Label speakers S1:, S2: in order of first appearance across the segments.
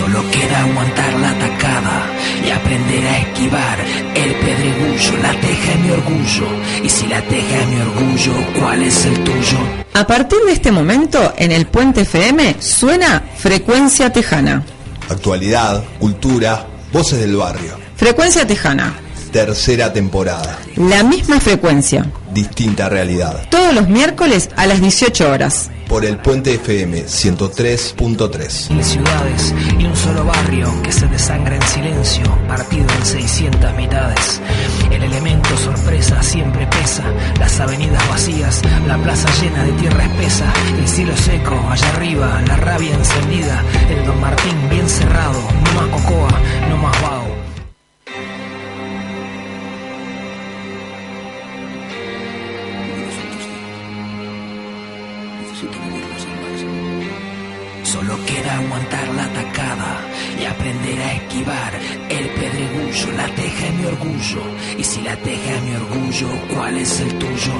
S1: Solo queda aguantar la atacada y aprender a esquivar el pedregullo. La teja es mi orgullo. Y si la teja es mi orgullo, ¿cuál es el tuyo?
S2: A partir de este momento, en el Puente FM suena Frecuencia Tejana.
S3: Actualidad, cultura, voces del barrio.
S2: Frecuencia Tejana.
S3: Tercera temporada.
S2: La misma frecuencia.
S3: Distinta realidad.
S2: Todos los miércoles a las 18 horas.
S3: Por el Puente FM 103.3.
S1: Mil ciudades y un solo barrio que se desangra en silencio, partido en 600 mitades. El elemento sorpresa siempre pesa, las avenidas vacías, la plaza llena de tierra espesa, el cielo seco allá arriba, la rabia encendida, el Don Martín bien cerrado, no más cocoa, no más vago. Queda aguantar la atacada y aprender a esquivar el pedregullo. La teja es mi orgullo. Y si la teja es mi orgullo, ¿cuál es el tuyo?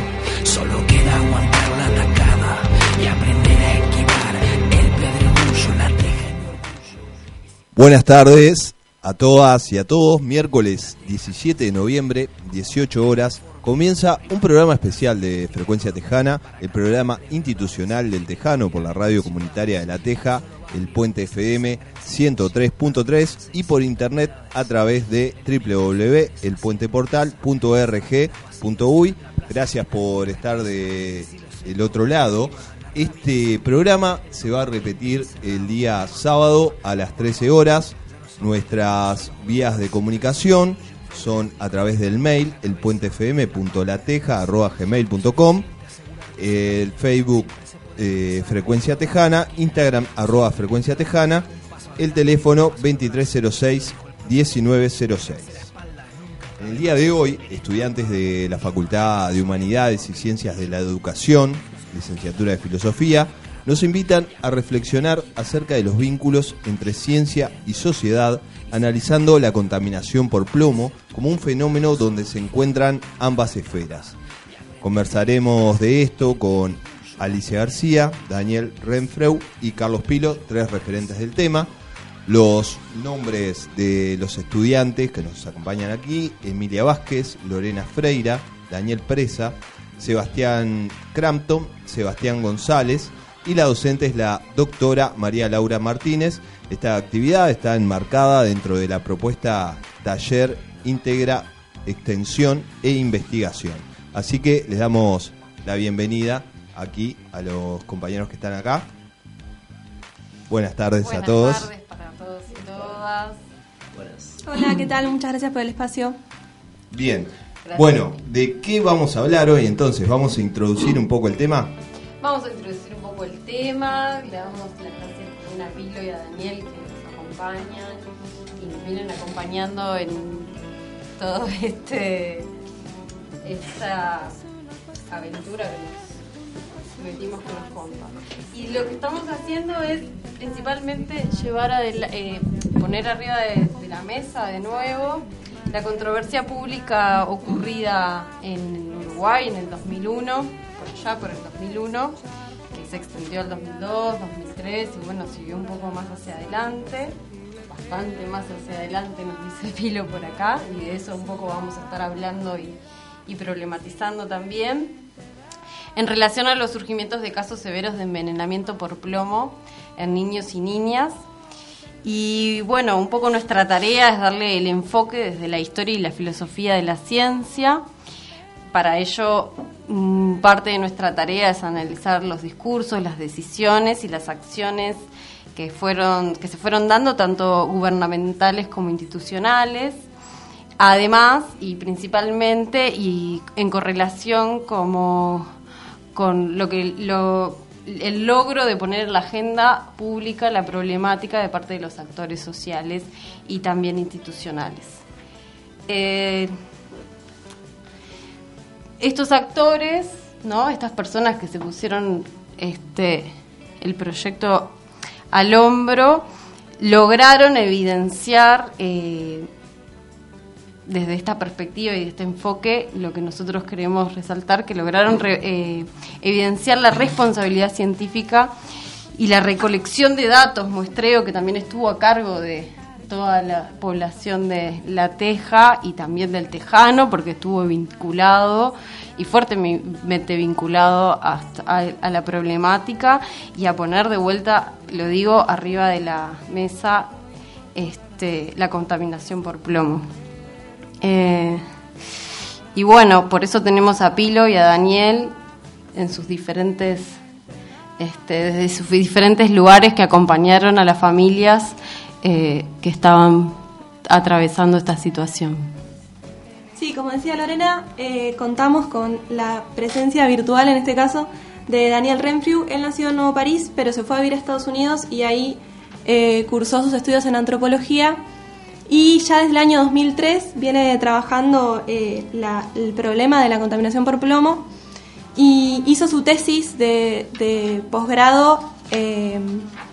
S1: Solo queda aguantar la atacada y aprender a esquivar el pedregullo. La teja es mi orgullo.
S3: Buenas tardes a todas y a todos. Miércoles 17 de noviembre, 18 horas, comienza un programa especial de Frecuencia Tejana, el programa institucional del Tejano por la radio comunitaria de La Teja, el Puente FM 103.3 y por internet a través de www.elpuenteportal.org.uy. Gracias por estar de el otro lado. Este programa se va a repetir el día sábado a las 13 horas. Nuestras vías de comunicación son a través del mail elpuentefm.lateja.gmail.com el Facebook eh, Frecuencia Tejana, Instagram arroba Frecuencia Tejana, el teléfono 2306-1906. En el día de hoy, estudiantes de la Facultad de Humanidades y Ciencias de la Educación, licenciatura de Filosofía, nos invitan a reflexionar acerca de los vínculos entre ciencia y sociedad, analizando la contaminación por plomo como un fenómeno donde se encuentran ambas esferas. Conversaremos de esto con Alicia García, Daniel Renfreu y Carlos Pilo, tres referentes del tema. Los nombres de los estudiantes que nos acompañan aquí, Emilia Vázquez, Lorena Freira, Daniel Presa, Sebastián Crampton, Sebastián González y la docente es la doctora María Laura Martínez. Esta actividad está enmarcada dentro de la propuesta Taller Integra Extensión e Investigación. Así que les damos la bienvenida aquí a los compañeros que están acá. Buenas tardes
S4: Buenas
S3: a todos.
S4: tardes para todos y todas.
S5: Hola, ¿qué tal? Muchas gracias por el espacio.
S3: Bien.
S4: Gracias.
S3: Bueno, ¿de qué vamos a hablar hoy entonces? ¿Vamos a introducir un poco el tema?
S4: Vamos a introducir un poco el tema, le damos las gracias también a Pilo y a Daniel que nos acompañan y nos vienen acompañando en todo este esta aventura que nos metimos con los compas. Y lo que estamos haciendo es principalmente llevar a poner arriba de, la mesa de nuevo la controversia pública ocurrida en Uruguay en el 2001, por allá por el 2001, que se extendió al 2002, 2003 y bueno, siguió un poco más hacia adelante, bastante más hacia adelante nos dice Pilo por acá y de eso un poco vamos a estar hablando y problematizando también. En relación a los surgimientos de casos severos de envenenamiento por plomo en niños y niñas, y bueno, un poco nuestra tarea es darle el enfoque desde la historia y la filosofía de la ciencia. Para ello, mm, parte de nuestra tarea es analizar los discursos, las decisiones y las acciones que, fueron, que se fueron dando, tanto gubernamentales como institucionales. Además, y principalmente, y en correlación como con lo que el logro de poner en la agenda pública la problemática de parte de los actores sociales y también institucionales. Eh, estos actores, ¿no? estas personas que se pusieron este, el proyecto al hombro, lograron evidenciar eh, desde esta perspectiva y de este enfoque lo que nosotros queremos resaltar, que lograron re, eh, evidenciar la responsabilidad científica y la recolección de datos, muestreo que también estuvo a cargo de toda la población de La Teja y también del Tejano, porque estuvo vinculado y fuertemente vinculado a, la problemática y a poner de vuelta, lo digo, arriba de la mesa este, la contaminación por plomo. Eh, y bueno, por eso tenemos a Pilo y a Daniel en sus diferentes, este, desde sus diferentes lugares que acompañaron a las familias eh, que estaban atravesando esta situación.
S5: Sí, como decía Lorena, eh, contamos con la presencia virtual en este caso de Daniel Renfrew. Él nació en Nuevo París, pero se fue a vivir a Estados Unidos y ahí eh, cursó sus estudios en antropología y ya desde el año 2003 viene trabajando eh, el problema de la contaminación por plomo y hizo su tesis de, posgrado eh,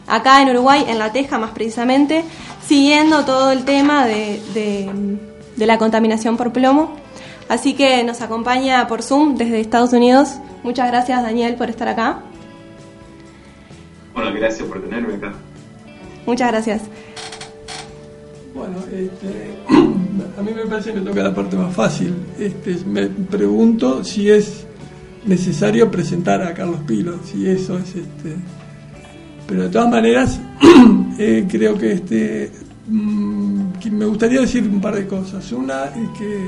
S5: acá en Uruguay, en La Teja más precisamente, siguiendo todo el tema de, de la contaminación por plomo. Así que nos acompaña por Zoom desde Estados Unidos. Muchas gracias Daniel por estar acá.
S6: Bueno, gracias por tenerme acá.
S5: Muchas gracias.
S7: Bueno, este, a mí me parece que toca la parte más fácil. Este, me pregunto si es necesario presentar a Carlos Pilo, si eso es este. Pero de todas maneras, eh, creo que este mm, me gustaría decir un par de cosas. Una es que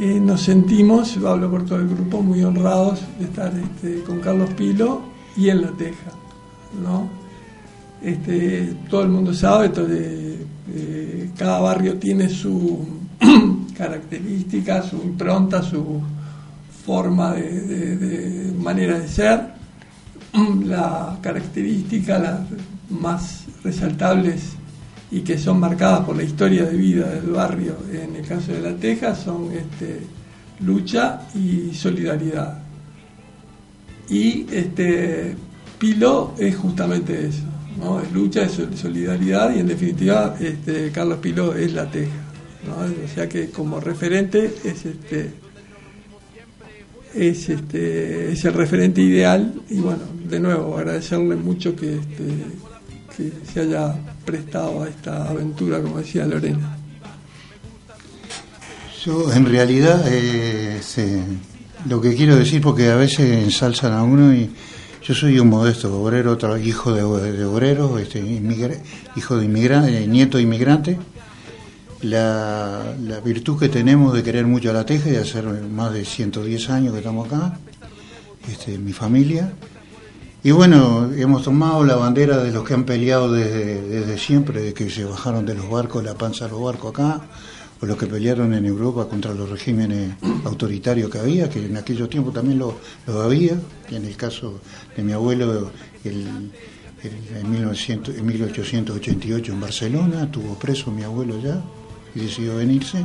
S7: eh, nos sentimos, hablo por todo el grupo, muy honrados de estar este, con Carlos Pilo y en La Teja, ¿no? Este, todo el mundo sabe, eh, cada barrio tiene su característica, su impronta, su forma de, manera de ser. La característica, las más resaltables y que son marcadas por la historia de vida del barrio, en el caso de La Teja, son este, lucha y solidaridad. Y este, Pilo es justamente eso. ¿No? Es lucha, es solidaridad y en definitiva este, Carlos Piló es la teja. O sea que como referente es este es este es el referente ideal y bueno, de nuevo agradecerle mucho que este, que se haya prestado a esta aventura, como decía Lorena.
S8: Yo en realidad eh, lo que quiero decir, porque a veces ensalzan a uno y yo soy un modesto obrero, hijo de, obrero, este, hijo de inmigrante, nieto de inmigrante. La, virtud que tenemos de querer mucho a la teja y hacer más de 110 años que estamos acá, este, mi familia. Y bueno, hemos tomado la bandera de los que han peleado desde, desde siempre, de que se bajaron de los barcos, la panza de los barcos acá, o los que pelearon en Europa contra los regímenes autoritarios que había, que en aquellos tiempos también lo, había, y en el caso de mi abuelo en, 1900, en 1888 en Barcelona, tuvo preso mi abuelo ya y decidió venirse.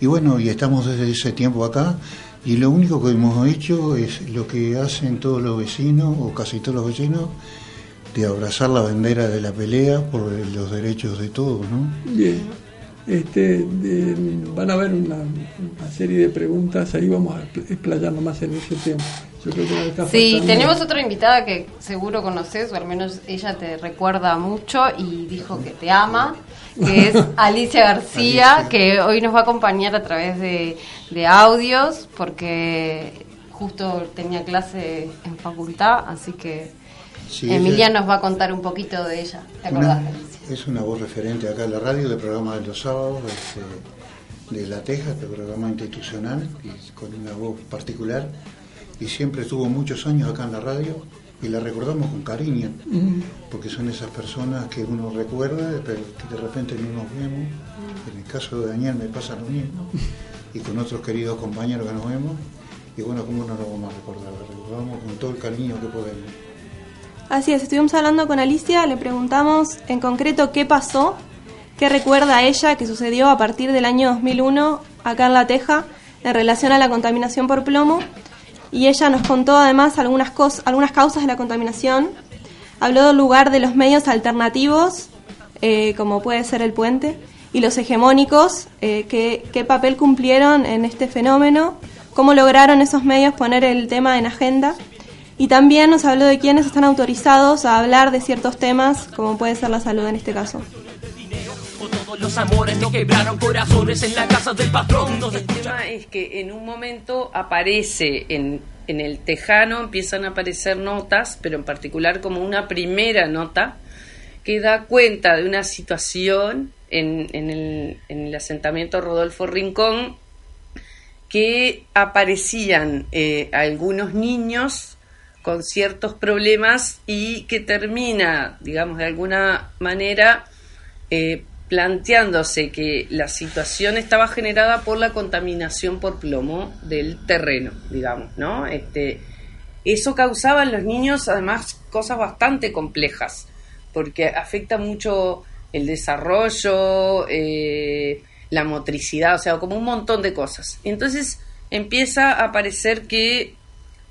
S8: Y bueno, y estamos desde ese tiempo acá, y lo único que hemos hecho es lo que hacen todos los vecinos, o casi todos los vecinos, de abrazar la bandera de la pelea por los derechos de todos, ¿no?
S7: Bien. Este, van a haber una, serie de preguntas, ahí vamos a explayarnos más en ese tema.
S4: sí, tenemos otra invitada que seguro conoces, o al menos ella te recuerda mucho y dijo que te ama, que es Alicia García, que hoy nos va a acompañar a través de, audios, porque justo tenía clase en facultad, así que Emilia nos va a contar un poquito de ella. ¿Te acordás, Alicia?
S8: Es una voz referente acá en la radio del programa de los sábados este, de La Teja, este programa institucional, y con una voz particular. Y siempre estuvo muchos años acá en la radio y la recordamos con cariño, porque son esas personas que uno recuerda, pero que de repente no nos vemos. En el caso de Daniel me pasa lo mismo, y con otros queridos compañeros que nos vemos. Y bueno, ¿cómo no lo vamos a recordar? La recordamos con todo el cariño que podemos.
S5: Así es, estuvimos hablando con Alicia, le preguntamos en concreto qué pasó, qué recuerda ella que sucedió a partir del año 2001 acá en La Teja en relación a la contaminación por plomo y ella nos contó además algunas, algunas causas de la contaminación. Habló del lugar de los medios alternativos, eh, como puede ser el puente, y los hegemónicos, eh, qué papel cumplieron en este fenómeno, cómo lograron esos medios poner el tema en agenda Y también nos habló de quiénes están autorizados a hablar de ciertos temas, como puede ser la salud en este caso.
S9: El tema es que en un momento aparece en, en el tejano, empiezan a aparecer notas, pero en particular como una primera nota que da cuenta de una situación en, en, el, en el asentamiento Rodolfo Rincón que aparecían eh, algunos niños con ciertos problemas y que termina, digamos, de alguna manera eh, planteándose que la situación estaba generada por la contaminación por plomo del terreno, digamos, ¿no? Este, eso causaba en los niños además cosas bastante complejas, porque afecta mucho el desarrollo, eh, la motricidad, o sea, como un montón de cosas. Entonces empieza a parecer que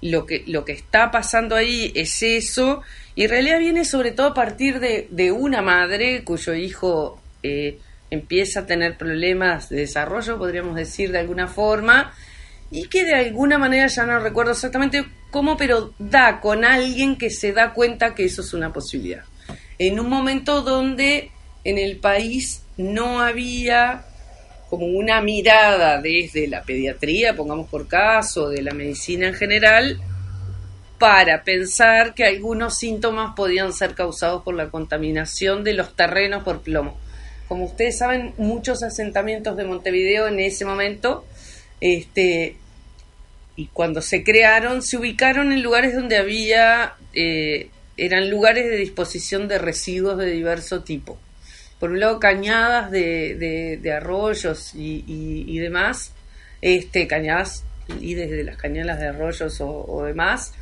S9: lo que, lo que está pasando ahí es eso, y en realidad viene sobre todo a partir de, de una madre cuyo hijo eh, empieza a tener problemas de desarrollo, podríamos decir de alguna forma, y que de alguna manera ya no recuerdo exactamente cómo, pero da con alguien que se da cuenta que eso es una posibilidad. En un momento donde en el país no había como una mirada desde la pediatría, pongamos por caso, de la medicina en general, para pensar que algunos síntomas podían ser causados por la contaminación de los terrenos por plomo. Como ustedes saben, muchos asentamientos de Montevideo en ese momento, este, y cuando se crearon, se ubicaron en lugares donde había, eh, eran lugares de disposición de residuos de diverso tipo por un lado cañadas de, de, arroyos y, y, demás, este, cañadas y desde las cañadas de arroyos o, demás,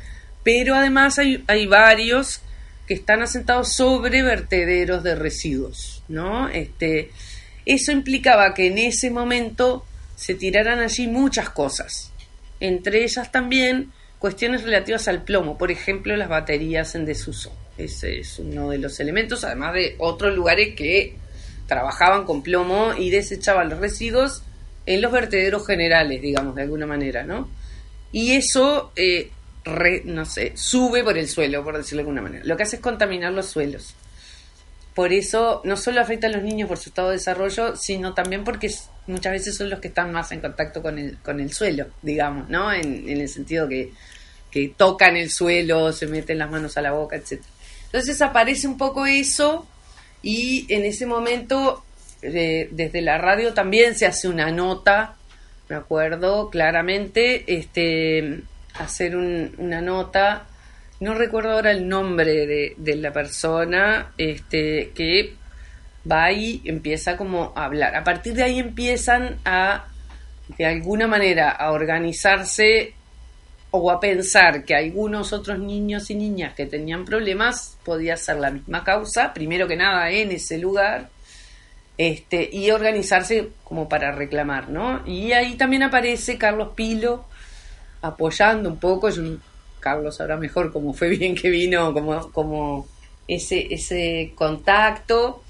S9: pero además hay, hay, varios que están asentados sobre vertederos de residuos, ¿no? Este, eso implicaba que en ese momento se tiraran allí muchas cosas, entre ellas también cuestiones relativas al plomo, por ejemplo las baterías en desuso. Ese es uno de los elementos, además de otros lugares que trabajaban con plomo y desechaban los residuos en los vertederos generales, digamos, de alguna manera, ¿no? Y eso, eh, no sé, sube por el suelo, por decirlo de alguna manera. Lo que hace es contaminar los suelos. Por eso no solo afecta a los niños por su estado de desarrollo, sino también porque muchas veces son los que están más en contacto con el, con el suelo, digamos, ¿no? En, el sentido que, que tocan el suelo, se meten las manos a la boca, etc. Entonces aparece un poco eso y en ese momento desde la radio también se hace una nota, me acuerdo claramente, este, hacer una nota, no recuerdo ahora el nombre de, de la persona, este, que va y empieza como a hablar. A partir de ahí empiezan a, de alguna manera, a organizarse o a pensar que algunos otros niños y niñas que tenían problemas podía ser la misma causa, primero que nada en ese lugar, este, y organizarse como para reclamar, ¿no? Y ahí también aparece Carlos Pilo apoyando un poco, Carlos sabrá mejor cómo fue bien que vino, como, como ese, ese contacto,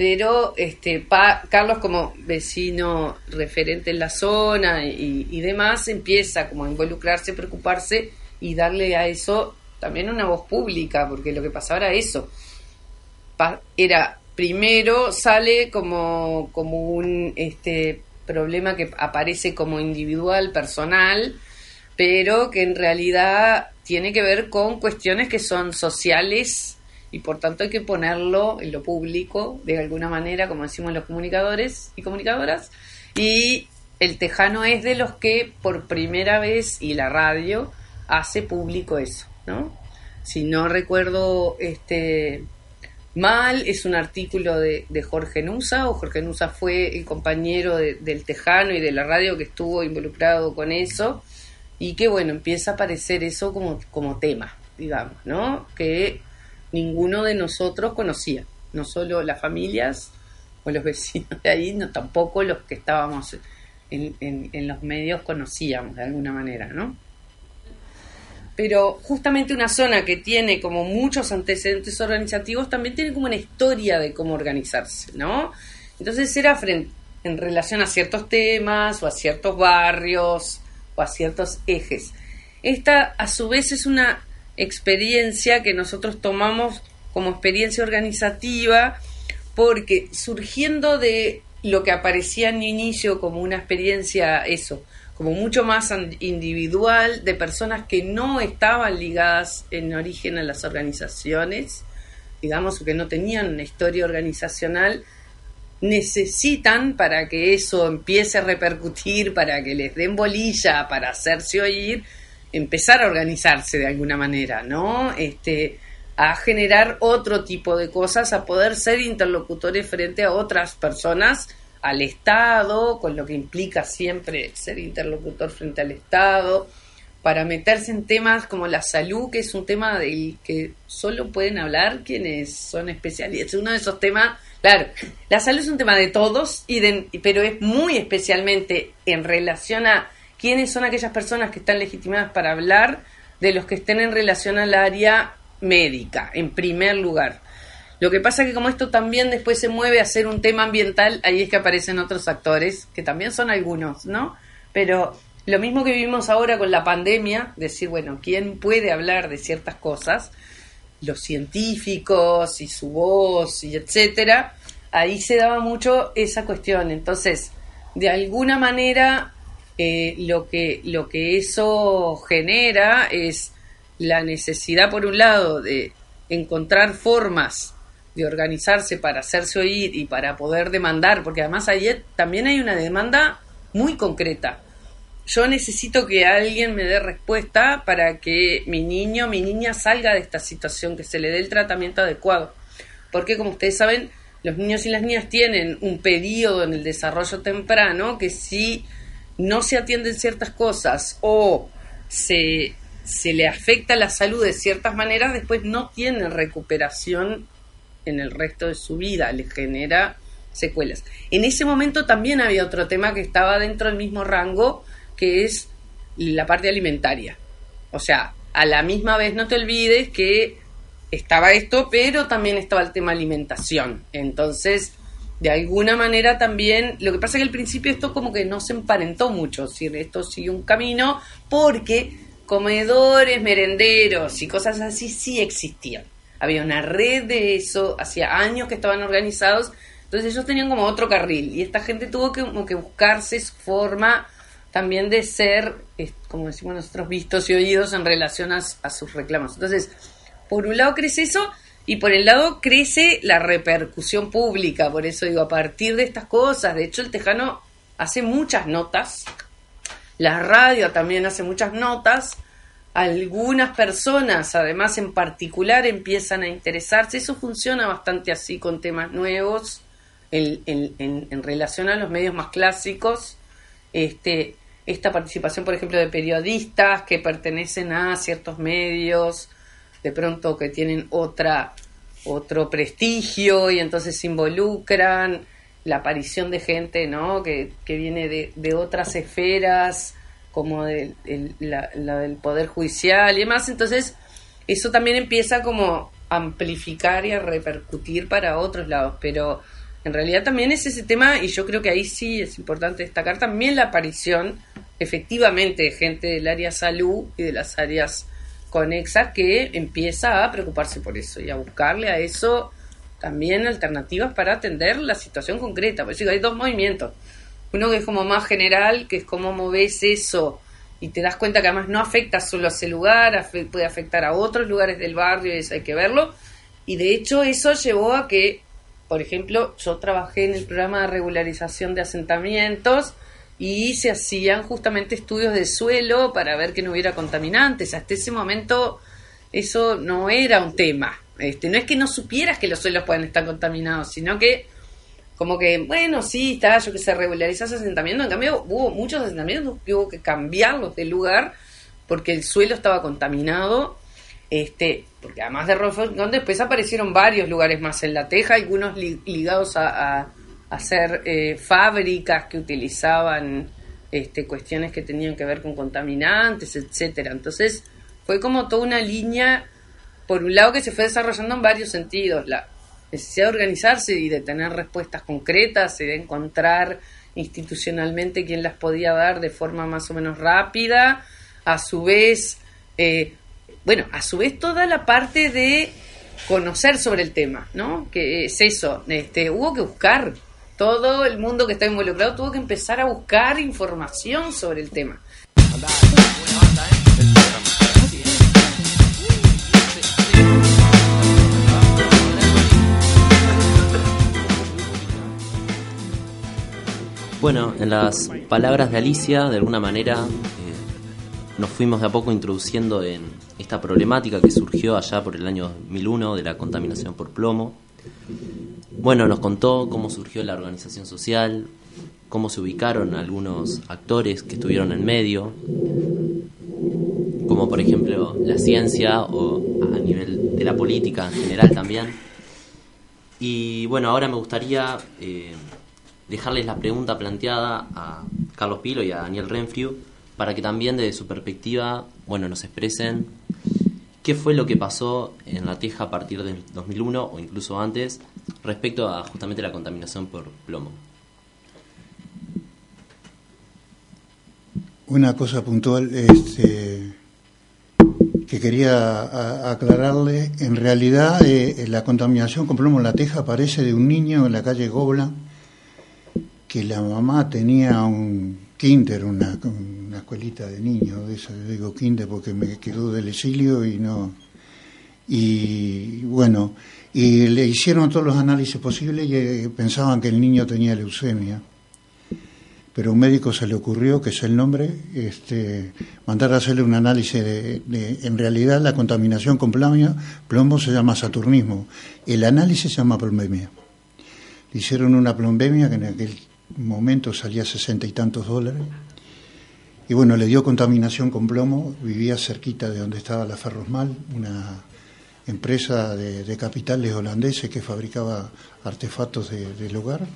S9: pero este Carlos como vecino referente en la zona y, demás empieza como a involucrarse, preocuparse y darle a eso también una voz pública, porque lo que pasaba era eso. era primero sale como, como un este problema que aparece como individual, personal, pero que en realidad tiene que ver con cuestiones que son sociales y por tanto hay que ponerlo en lo público de alguna manera, como decimos los comunicadores y comunicadoras. Y el Tejano es de los que por primera vez y la radio hace público eso, ¿no? Si no recuerdo este mal, es un artículo de, Jorge Nusa, o Jorge Nusa fue el compañero del Tejano y de la radio que estuvo involucrado con eso, y que bueno, empieza a aparecer eso como, como tema, digamos, ¿no? Que ninguno de nosotros conocía, no solo las familias o los vecinos de ahí, no tampoco los que estábamos en, en, los medios conocíamos de alguna manera, ¿no? Pero justamente una zona que tiene como muchos antecedentes organizativos también tiene como una historia de cómo organizarse, ¿no? Entonces era frente, en relación a ciertos temas o a ciertos barrios o a ciertos ejes. Esta a su vez es una experiencia que nosotros tomamos como experiencia organizativa, porque surgiendo de lo que aparecía en inicio como una experiencia, eso, como mucho más individual, de personas que no estaban ligadas en origen a las organizaciones, digamos, o que no tenían una historia organizacional, necesitan para que eso empiece a repercutir, para que les den bolilla, para hacerse oír, empezar a organizarse de alguna manera, ¿no? Este, a generar otro tipo de cosas, a poder ser interlocutores frente a otras personas, al Estado, con lo que implica siempre ser interlocutor frente al Estado, para meterse en temas como la salud, que es un tema del que solo pueden hablar quienes son especialistas. Uno de esos temas, claro, la salud es un tema de todos, y de, pero es muy especialmente en relación a quiénes son aquellas personas que están legitimadas para hablar de los que estén en relación al área médica, en primer lugar. Lo que pasa que como esto también después se mueve a ser un tema ambiental, ahí es que aparecen otros actores, que también son algunos, ¿no? Pero lo mismo que vivimos ahora con la pandemia, decir, bueno, ¿quién puede hablar de ciertas cosas? Los científicos y su voz y etcétera, ahí se daba mucho esa cuestión. Entonces, de alguna manera, lo, que, lo que eso genera es la necesidad, por un lado, de encontrar formas de organizarse para hacerse oír y para poder demandar, porque además ayer también hay una demanda muy concreta. Yo necesito que alguien me dé respuesta para que mi niño, mi niña salga de esta situación, que se le dé el tratamiento adecuado. Porque como ustedes saben, los niños y las niñas tienen un periodo en el desarrollo temprano que si no se atienden ciertas cosas o se, se le afecta la salud de ciertas maneras, después no tienen recuperación en el resto de su vida, le genera secuelas. En ese momento también había otro tema que estaba dentro del mismo rango, que es la parte alimentaria. O sea, a la misma vez no te olvides que estaba esto, pero también estaba el tema alimentación. Entonces, de alguna manera también, lo que pasa es que al principio esto como que no se emparentó mucho, decir, esto siguió un camino porque comedores, merenderos y cosas así sí existían. Había una red de eso, hacía años que estaban organizados, entonces ellos tenían como otro carril y esta gente tuvo que, como que buscarse su forma también de ser, como decimos nosotros, vistos y oídos en relación a, a sus reclamos. Entonces, por un lado crece eso y por el lado crece la repercusión pública. Por eso digo, a partir de estas cosas, de hecho el Tejano hace muchas notas, la radio también hace muchas notas, algunas personas además en particular empiezan a interesarse, eso funciona bastante así con temas nuevos en, en, en, relación a los medios más clásicos. Este, esta participación, por ejemplo, de periodistas que pertenecen a ciertos medios, de pronto que tienen otra otro prestigio y entonces se involucran la aparición de gente no que, que viene de, de otras esferas como de, la, del poder judicial y demás. Entonces eso también empieza como a amplificar y a repercutir para otros lados. Pero en realidad también es ese tema y yo creo que ahí sí es importante destacar también la aparición efectivamente de gente del área salud y de las áreas conexas que empieza a preocuparse por eso y a buscarle a eso también alternativas para atender la situación concreta. Por eso hay dos movimientos. Uno que es como más general, que es cómo moves eso y te das cuenta que además no afecta solo a ese lugar, puede afectar a otros lugares del barrio, y eso hay que verlo. Y de hecho eso llevó a que, por ejemplo, yo trabajé en el programa de regularización de asentamientos, y se hacían justamente estudios de suelo para ver que no hubiera contaminantes. Hasta ese momento eso no era un tema. Este, no es que no supieras que los suelos pueden estar contaminados, sino que como que, bueno, sí, está, yo que se regularizó ese asentamiento. En cambio, hubo muchos asentamientos que hubo que cambiarlos de lugar porque el suelo estaba contaminado. Este, porque además de Rolfón, después aparecieron varios lugares más en La Teja, algunos li ligados a hacer eh, fábricas que utilizaban este, cuestiones que tenían que ver con contaminantes, etcétera. Entonces fue como toda una línea, por un lado que se fue desarrollando en varios sentidos, la necesidad de organizarse y de tener respuestas concretas y de encontrar institucionalmente quién las podía dar de forma más o menos rápida, a su vez eh, bueno, a su vez toda la parte de conocer sobre el tema, ¿no? Que es eso, este, hubo que buscar, todo el mundo que está involucrado tuvo que empezar a buscar información sobre el tema.
S10: Bueno, en las palabras de Alicia, de alguna manera, eh, nos fuimos de a poco introduciendo en esta problemática que surgió allá por el año 2001 de la contaminación por plomo. Bueno, nos contó cómo surgió la organización social, cómo se ubicaron algunos actores que estuvieron en medio, como por ejemplo la ciencia o a nivel de la política en general también. Y bueno, ahora me gustaría eh, dejarles la pregunta planteada a Carlos Pilo y a Daniel Renfriu para que también desde su perspectiva, bueno, nos expresen qué fue lo que pasó en la Teja a partir del 2001 o incluso antes respecto a justamente la contaminación por plomo.
S8: Una cosa puntual este, que quería aclararle, en realidad eh, la contaminación con plomo en la teja aparece de un niño en la calle Gobla, que la mamá tenía un kinder, una, una escuelita de niños, de eso digo kinder porque me quedó del exilio y no... Y bueno, y le hicieron todos los análisis posibles y eh, pensaban que el niño tenía leucemia. Pero a un médico se le ocurrió, que es el nombre, este, mandar a hacerle un análisis de, En realidad la contaminación con plomo, plomo se llama saturnismo. El análisis se llama plombemia. Le hicieron una plombemia que en aquel momento salía sesenta y tantos dólares. Y bueno, le dio contaminación con plomo, vivía cerquita de donde estaba la Ferrosmal, una empresa de, capitales holandeses que fabricaba artefactos del hogar.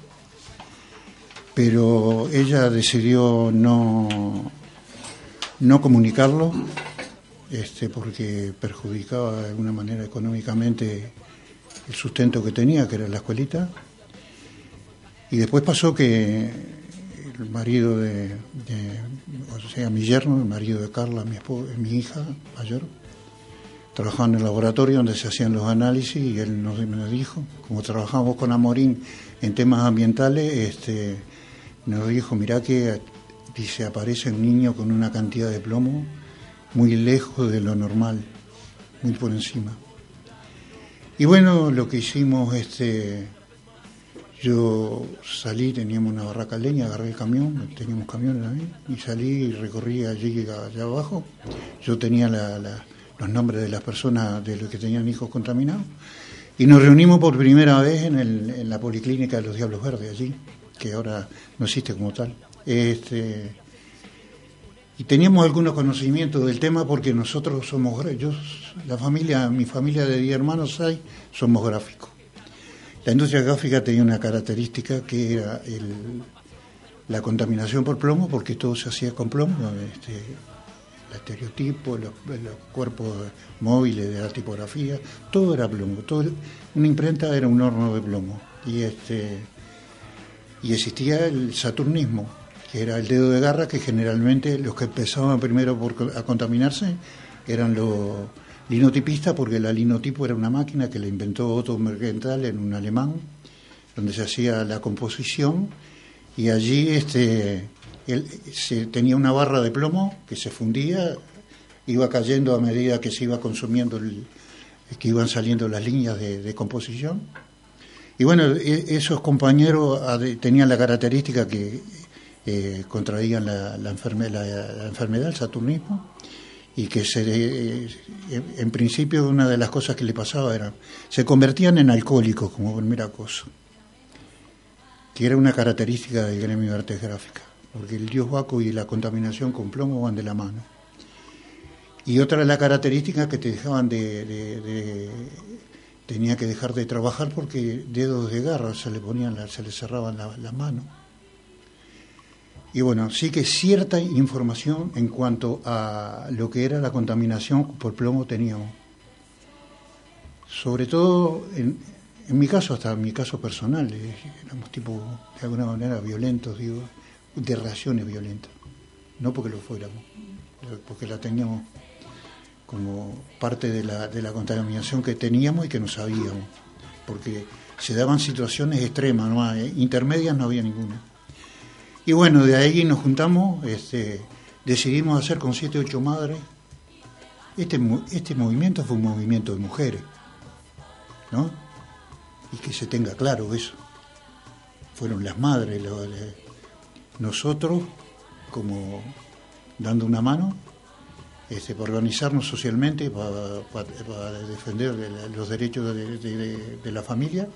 S8: Pero ella decidió no, no comunicarlo, este, porque perjudicaba de alguna manera económicamente el sustento que tenía, que era la escuelita. Y después pasó que el marido de, o sea, mi yerno, el marido de Carla, mi, mi hija mayor, trabajaba en el laboratorio donde se hacían los análisis y él nos, dijo, como trabajamos con Amorín en temas ambientales, este, nos dijo, mira que dice, aparece un niño con una cantidad de plomo muy lejos de lo normal, muy por encima. Y bueno, lo que hicimos, este, yo salí, teníamos una barraca leña, agarré el camión, teníamos camiones ahí, y salí y recorrí allí allá abajo. Yo tenía los nombres de las personas de los que tenían hijos contaminados. Y nos reunimos por primera vez en, la policlínica de los Diablos Verdes allí, que ahora no existe como tal. Este, y teníamos algunos conocimientos del tema porque nosotros somos, yo, la familia, mi familia de 10 hermanos hay, somos gráficos. La industria gráfica tenía una característica que era la contaminación por plomo, porque todo se hacía con plomo, este, el estereotipo, los, cuerpos móviles de la tipografía, todo era plomo. Todo, una imprenta era un horno de plomo. Y, este, y existía el saturnismo, que era el dedo de garra, que generalmente los que empezaban primero por, a contaminarse eran los Linotipista porque la linotipo era una máquina que la inventó Otto Mergenthal en un alemán, donde se hacía la composición y allí este, él, se, tenía una barra de plomo que se fundía, iba cayendo a medida que se iba consumiendo, el, que iban saliendo las líneas de, composición. Y bueno, e, esos compañeros tenían la característica que eh, contraían la, la, la enfermedad, el saturnismo, y que se, en principio una de las cosas que le pasaba era, se convertían en alcohólicos como primera cosa, que era una característica del gremio de artes gráficas, porque el dios Baco y la contaminación con plomo van de la mano. Y otra de las características que te dejaban de, tenía que dejar de trabajar porque dedos de garra se le ponían, se le cerraban las la manos y bueno, sí que cierta información en cuanto a lo que era la contaminación por plomo teníamos. Sobre todo, en, mi caso, hasta en mi caso personal, eh, éramos tipo, de alguna manera, violentos, digo, de reacciones violentas. No porque lo fuéramos, porque la teníamos como parte de la, de la contaminación que teníamos y que no sabíamos, porque se daban situaciones extremas, no hay- intermedias no había ninguna. Y bueno, de ahí nos juntamos, este, decidimos hacer con siete, ocho madres. Este, este movimiento fue un movimiento de mujeres, ¿no? Y que se tenga claro eso. Fueron las madres, nosotros como dando una mano este, para organizarnos socialmente, para, defender los derechos de, de- de- de la familia,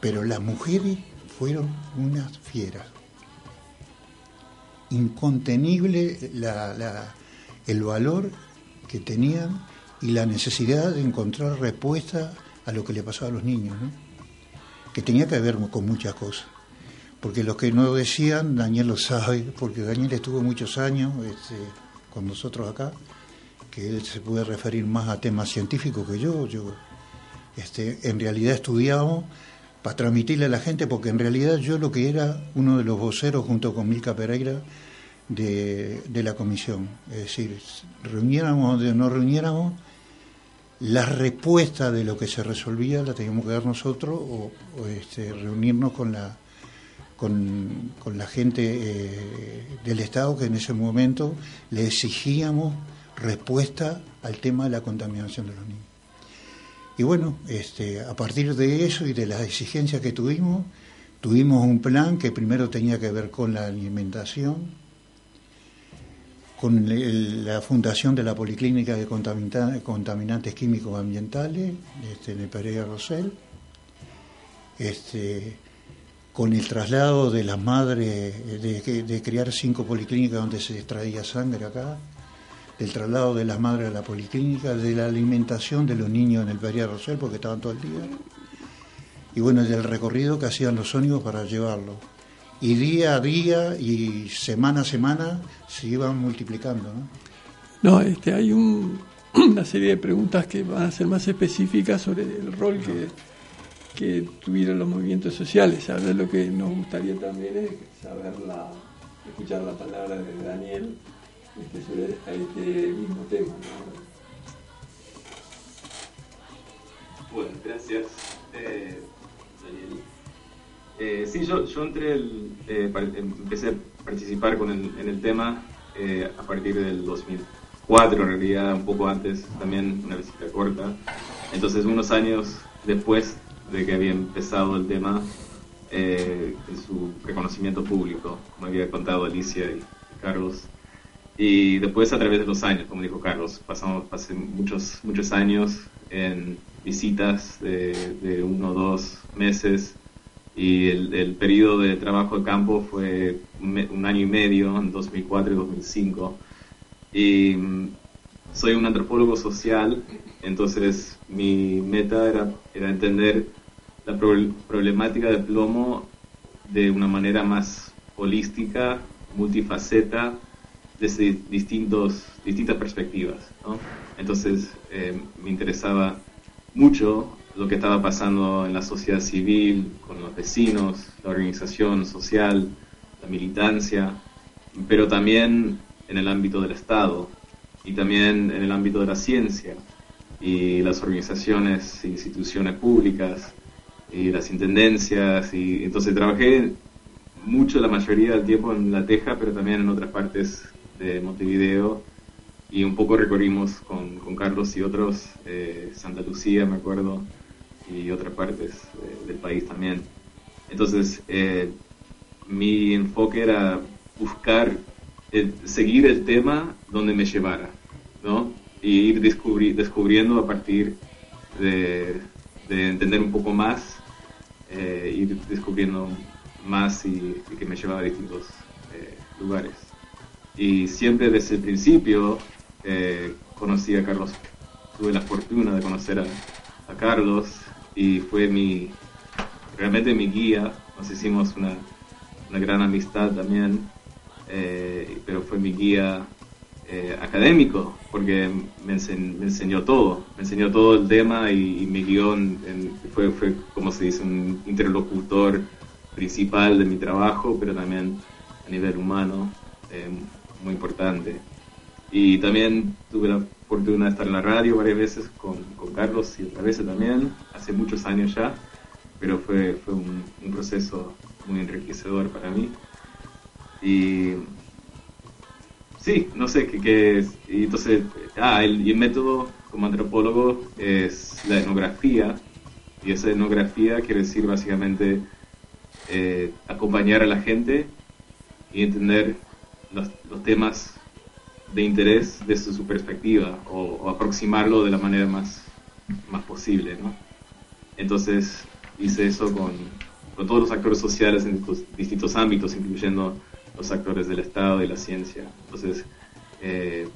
S8: pero las mujeres fueron unas fieras. Incontenible la- la- el valor que tenían y la necesidad de encontrar respuesta a lo que le pasaba a los niños, que tenía que ver con muchas cosas. Porque los que no decían, Daniel lo sabe, porque Daniel estuvo muchos años este, con nosotros acá, que él se puede referir más a temas científicos que yo. Yo este, en realidad estudiamos para transmitirle a la gente, porque en realidad yo lo que era uno de los voceros junto con Milka Pereira de, de la comisión. Es decir, reuniéramos o no reuniéramos, la respuesta de lo que se resolvía la teníamos que dar nosotros o, este, reunirnos con la con, con la gente eh, del Estado que en ese momento le exigíamos respuesta al tema de la contaminación de los niños. Y bueno, este, a partir de eso y de las exigencias que tuvimos, tuvimos un plan que primero tenía que ver con la alimentación, con la fundación de la Policlínica de Contamina- Contaminantes Químicos Ambientales este, de Pereira Rosell, este, con el traslado de las madres, de, de crear cinco policlínicas donde se extraía sangre acá, del traslado de las madres a la policlínica, de la alimentación de los niños en el Pereira Rosell, porque estaban todo el día, y bueno, del recorrido que hacían los ónibus para llevarlo. Y día a día y semana a semana se iban multiplicando, ¿no?
S7: No, este, hay un- una serie de preguntas que van a ser más específicas sobre el rol que, que tuvieron los movimientos sociales. Saber lo que nos gustaría también es saber la, escuchar la palabra de Daniel este, sobre este mismo tema. ¿no?
S11: Bueno, gracias, eh, Daniel. Eh, sí, yo, yo entré, eh, empecé a participar con el, en el tema a partir del 2004, en realidad un poco antes, también una visita corta. Entonces, unos años después de que había empezado el tema, en su reconocimiento público, como había contado Alicia y Carlos. Y después a través de los años, como dijo Carlos, pasamos pasé muchos, muchos años en visitas de, uno o dos meses y el, el periodo de trabajo de campo fue un, año y medio, en 2004 y 2005. Y mm, soy un antropólogo social, entonces mi meta era, era entender la pro- problemática del plomo de una manera más holística, multifaceta, desde distintos, distintas perspectivas. ¿no? Entonces eh, me interesaba mucho lo que estaba pasando en la sociedad civil, con los vecinos, la organización social, la militancia, pero también en el ámbito del Estado y también en el ámbito de la ciencia y las organizaciones e instituciones públicas y las intendencias y entonces trabajé mucho la mayoría del tiempo en La Teja pero también en otras partes de Montevideo y un poco recorrimos con, con Carlos y otros eh, Santa Lucía me acuerdo y otras partes eh, del país también entonces eh, mi enfoque era buscar eh, seguir el tema donde me llevara ¿no? y ir descubri- descubriendo a partir de, de entender un poco más ir descubriendo más y, y que me llevaba a distintos lugares. Y siempre desde el principio eh, conocí a Carlos, tuve la fortuna de conocer a, a Carlos y fue mi, realmente mi guía, nos hicimos una, una gran amistad también, eh, pero fue mi guía eh, académico, porque me, ense- me enseñó todo, me enseñó todo el tema y, y me guió, fue, fue, como se dice, un interlocutor principal de mi trabajo, pero también a nivel humano, muy importante. Y también tuve la fortuna de estar en la radio varias veces con, con Carlos y otra vez también, hace muchos años ya, pero fue, fue un, proceso muy enriquecedor para mí. Y sí, no sé qué, qué es. Y entonces, ah, el, el método como antropólogo es la etnografía, y esa etnografía quiere decir básicamente eh, acompañar a la gente y entender los, los temas de interés desde su perspectiva o, aproximarlo de la manera más, más posible, ¿no? Entonces hice eso con, con todos los actores sociales en distintos, ámbitos, incluyendo los actores del Estado y la ciencia. Entonces, eh,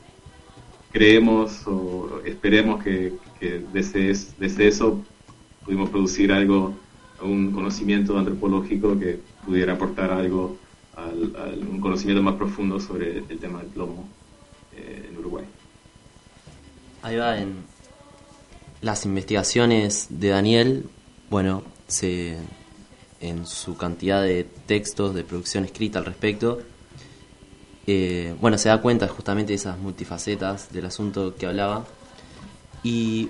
S11: creemos o esperemos que, que desde, es- desde eso pudimos producir algo, un conocimiento antropológico que pudiera aportar algo, al, un conocimiento más profundo sobre el tema del plomo eh, en Uruguay.
S10: Ahí va, en las investigaciones de Daniel, bueno, se, en su cantidad de textos, de producción escrita al respecto, eh, bueno, se da cuenta justamente de esas multifacetas del asunto que hablaba y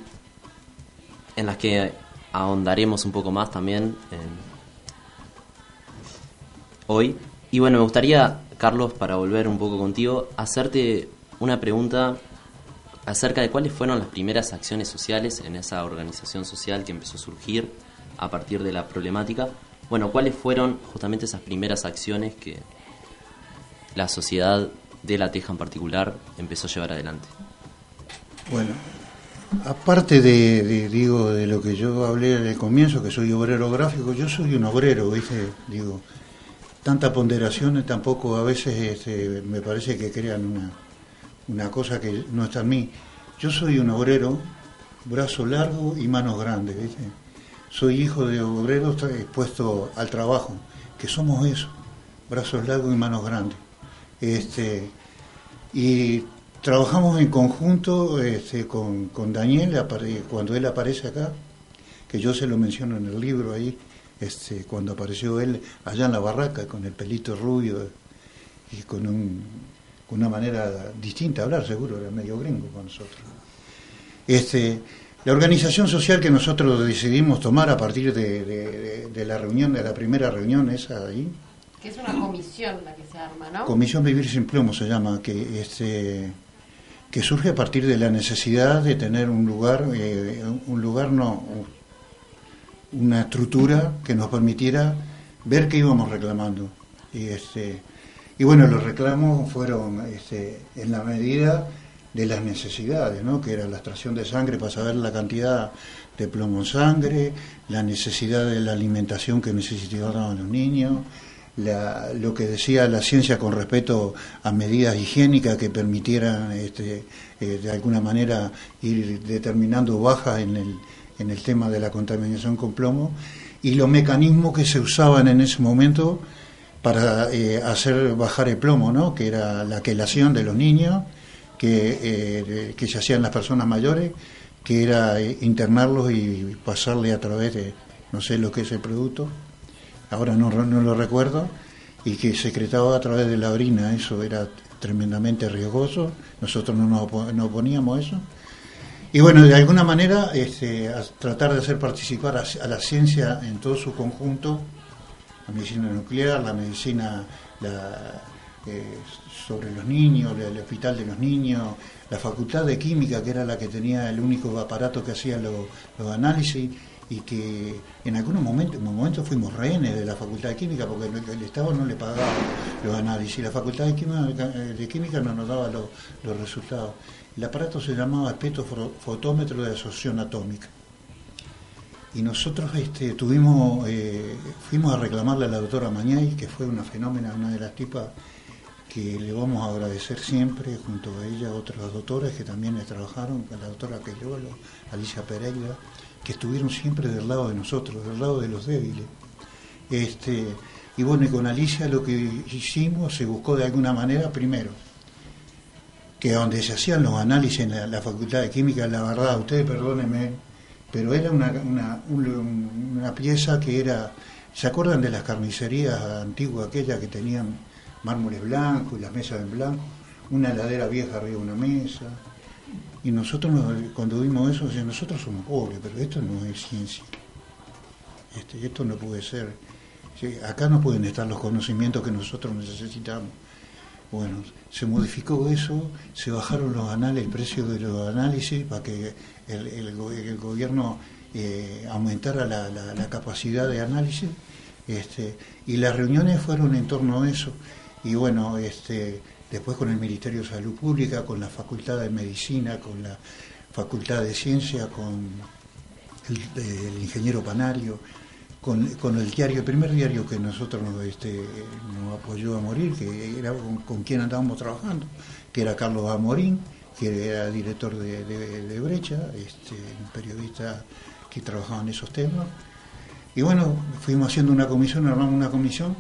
S10: en las que ahondaremos un poco más también en- hoy. Y bueno, me gustaría, Carlos, para volver un poco contigo, hacerte una pregunta acerca de cuáles fueron las primeras acciones sociales en esa organización social que empezó a surgir a partir de la problemática. Bueno, cuáles fueron justamente esas primeras acciones que la sociedad de La Teja en particular empezó a llevar adelante.
S8: Bueno, aparte de, digo, de lo que yo hablé al comienzo, que soy obrero gráfico, yo soy un obrero, ¿viste? Digo, tanta ponderación tampoco a veces este, me parece que crean una, una cosa que no está en mí. Yo soy un obrero, brazo largo y manos grandes. Soy hijo de obreros expuesto al trabajo, que somos eso, brazos largos y manos grandes. Este, y trabajamos en conjunto este, con, con Daniel cuando él aparece acá, que yo se lo menciono en el libro ahí, este, cuando apareció él allá en la barraca con el pelito rubio y con, un, con una manera distinta de hablar, seguro, era medio gringo con nosotros. Este, la organización social que nosotros decidimos tomar a partir de, de- la reunión, de la primera reunión esa ahí,
S4: Que es una comisión la que se arma, ¿no?
S8: Comisión Vivir sin Plomo se llama, que este que surge a partir de la necesidad de tener un lugar, eh, un lugar no, una estructura que nos permitiera ver qué íbamos reclamando. Y este y bueno, los reclamos fueron este, en la medida de las necesidades, ¿no? que era la extracción de sangre para saber la cantidad de plomo en sangre, la necesidad de la alimentación que necesitaban los niños, lo que decía la ciencia con respecto a medidas higiénicas que permitieran este, eh, de alguna manera ir determinando bajas en el, en el tema de la contaminación con plomo y los mecanismos que se usaban en ese momento para eh, hacer bajar el plomo, ¿no? que era la quelación de los niños, que, eh, que se hacían las personas mayores, que era eh, internarlos y pasarle a través de, no sé lo que es el producto, ahora no, no lo recuerdo, y que secretaba a través de la orina, eso era tremendamente riesgoso, nosotros no nos opo- no oponíamos a eso. Y bueno, de alguna manera este, tratar de hacer participar a, la ciencia en todo su conjunto, la medicina nuclear, la medicina eh, sobre los niños, el, hospital de los niños, la facultad de química, que era la que tenía el único aparato que hacía lo- los análisis, y que en algunos momentos, en momentos fuimos rehenes de la facultad de química, porque el, el Estado no le pagaba los análisis, la facultad de química, de química no nos daba los, los resultados. El aparato se llamaba espectrofotómetro de asociación atómica. Y nosotros este, tuvimos, eh, fuimos a reclamarle a la doctora Mañay, que fue una fenómena, una de las tipas que le vamos a agradecer siempre, junto a ella otras doctoras que también trabajaron, la doctora Queirolo, Alicia Pereira, que estuvieron siempre del lado de nosotros, del lado de los débiles. Este, y bueno, y con Alicia lo que hicimos, se buscó de alguna manera, primero, que donde se hacían los análisis en la, Facultad de Química, la verdad, ustedes perdónenme, pero era una, una, un- una pieza que era, ¿se acuerdan de las carnicerías antiguas, aquellas que tenían mármoles blancos y las mesas en blanco? Una heladera vieja arriba de una mesa, Y nosotros nos- cuando vimos eso, decían, nosotros somos pobres, pero esto no es ciencia. Este, esto no puede ser. Acá no pueden estar los conocimientos que nosotros necesitamos. Bueno, se modificó eso, se bajaron los análisis, el precio de los análisis para que el, el go- el gobierno eh, aumentara la, la- la capacidad de análisis. Este, y las reuniones fueron en torno a eso. Y bueno, este, después con el Ministerio de Salud Pública, con la Facultad de Medicina, con la Facultad de Ciencia, con el, el ingeniero Panario, con, el diario, el primer diario que nosotros nos, este, nos apoyó a morir, que era con, quien andábamos trabajando, que era Carlos Amorín, que era director de Brecha, este, un periodista que trabajaba en esos temas. Y bueno, fuimos haciendo una comisión, armamos una comisión,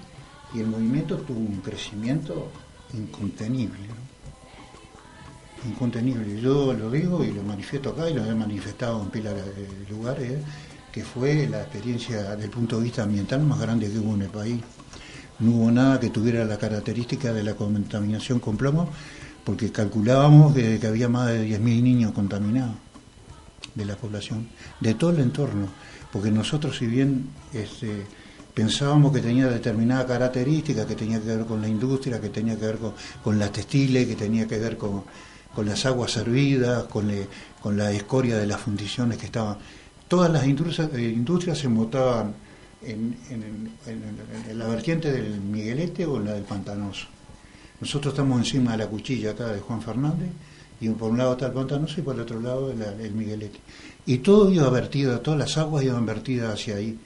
S8: y el movimiento tuvo un crecimiento incontenible. ¿no? Incontenible. Yo lo digo y lo manifiesto acá y lo he manifestado en pila de lugares, ¿eh? Que fue la experiencia desde el punto de vista ambiental más grande que hubo en el país. No hubo nada que tuviera la característica de la contaminación con plomo, porque calculábamos que, había más de 10.000 niños contaminados de la población, de todo el entorno, porque nosotros si bien este, pensábamos que tenía determinada característica, que tenía que ver con la industria, que tenía que ver con, las textiles, que tenía que ver con, con las aguas servidas, con, con la escoria de las fundiciones que estaban. Todas las industrias, eh, industrias se montaban en, la vertiente del Miguelete o en la del Pantanoso. Nosotros estamos encima de la cuchilla acá de Juan Fernández, y por un lado está el Pantanoso y por el otro lado el, el Miguelete. Y todo iba vertido, todas las aguas iban vertidas hacia ahí.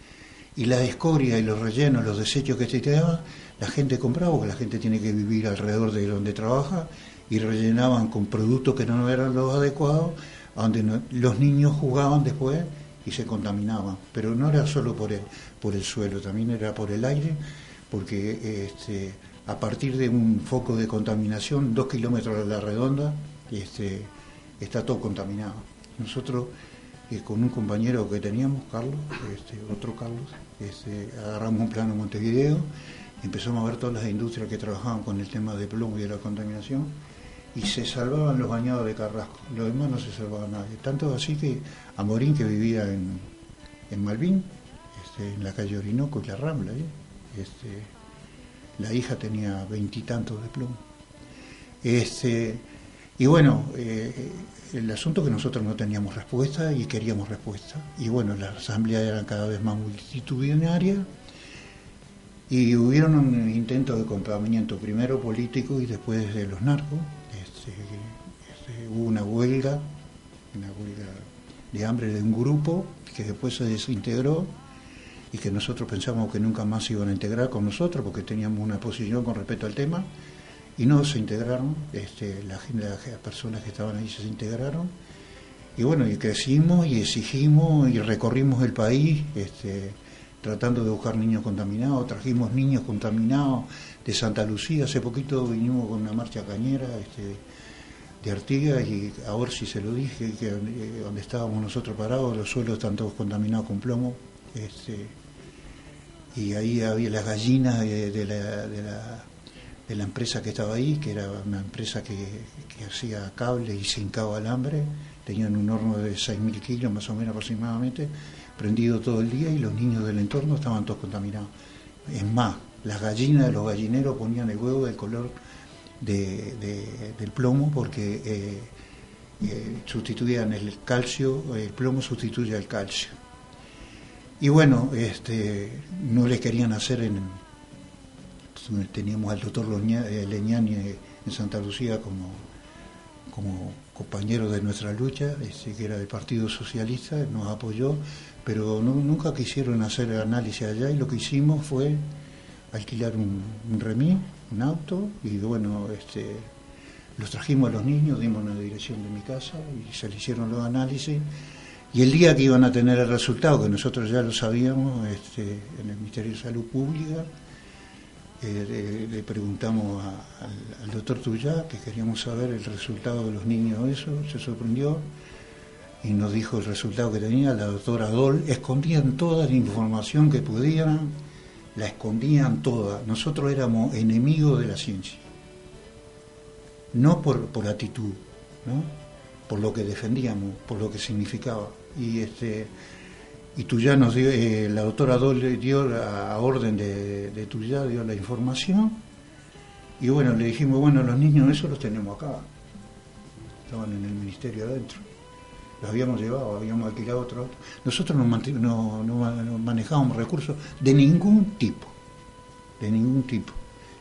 S8: Y la escoria y los rellenos, los desechos que se tiraban, la gente compraba, porque la gente tiene que vivir alrededor de donde trabaja, y rellenaban con productos que no eran los adecuados, donde los niños jugaban después y se contaminaban. Pero no era solo por el, por el suelo, también era por el aire, porque este, a partir de un foco de contaminación, dos kilómetros a la redonda, este, está todo contaminado. Nosotros, eh, con un compañero que teníamos, Carlos, este, otro Carlos, este, agarramos un plano Montevideo, empezamos a ver todas las industrias que trabajaban con el tema de plomo y de la contaminación, y se salvaban los bañados de Carrasco, los demás no se salvaba nadie. Tanto así que Amorín, que vivía en, en Malvin, este, en la calle Orinoco y la Rambla, ¿eh? este, la hija tenía veintitantos de plomo. Este, y bueno, eh, el asunto que nosotros no teníamos respuesta y queríamos respuesta. Y bueno, las asambleas eran cada vez más multitudinarias y hubieron un intento de contaminamiento, primero político y después de los narcos. Este, este, hubo una huelga, una huelga de hambre de un grupo que después se desintegró y que nosotros pensamos que nunca más se iban a integrar con nosotros porque teníamos una posición con respecto al tema y no se integraron, este, las personas que estaban ahí se integraron y bueno, y crecimos y exigimos y recorrimos el país tratando de buscar niños contaminados, trajimos niños contaminados de Santa Lucía, hace poquito vinimos con una marcha cañera Artigas y ahora sí se lo dije, que eh, donde estábamos nosotros parados, los suelos están todos contaminados con plomo. Este, y ahí había las gallinas de, la, de, la, de la empresa que estaba ahí, que era una empresa que, que hacía cable y cincaba alambre, tenían un horno de 6.000 kilos más o menos aproximadamente, prendido todo el día y los niños del entorno estaban todos contaminados. Es más, las gallinas de los gallineros ponían el huevo del color de, de- del plomo porque eh, eh, sustituían el calcio, el plomo sustituye al calcio. Y bueno, este, no le querían hacer en. Teníamos al doctor eh, Leñani en Santa Lucía como, como compañero de nuestra lucha, este, que era del Partido Socialista, nos apoyó, pero nunca quisieron hacer análisis allá y lo que hicimos fue alquilar un, un remis, un auto, y bueno, este, los trajimos a los niños, dimos una dirección de mi casa y se le hicieron los análisis. Y el día que iban a tener el resultado, que nosotros ya lo sabíamos este, en el Ministerio de Salud Pública, eh, le, preguntamos al doctor Tuyá que queríamos saber el resultado de los niños, eso, se sorprendió y nos dijo el resultado que tenía la doctora Dol. Escondían toda la información que pudieran, la escondían toda. Nosotros éramos enemigos de la ciencia, no por, por actitud, ¿no? por lo que defendíamos, por lo que significaba. Y este y Tuyá nos dio, eh, la doctora Dole dio a orden de, de Tuyá, dio la información. Y bueno, le dijimos, bueno, los niños eso los tenemos acá. Estaban en el ministerio adentro. Los habíamos llevado, habíamos alquilado otro auto. Nosotros no, manejábamos recursos de ningún tipo. De ningún tipo.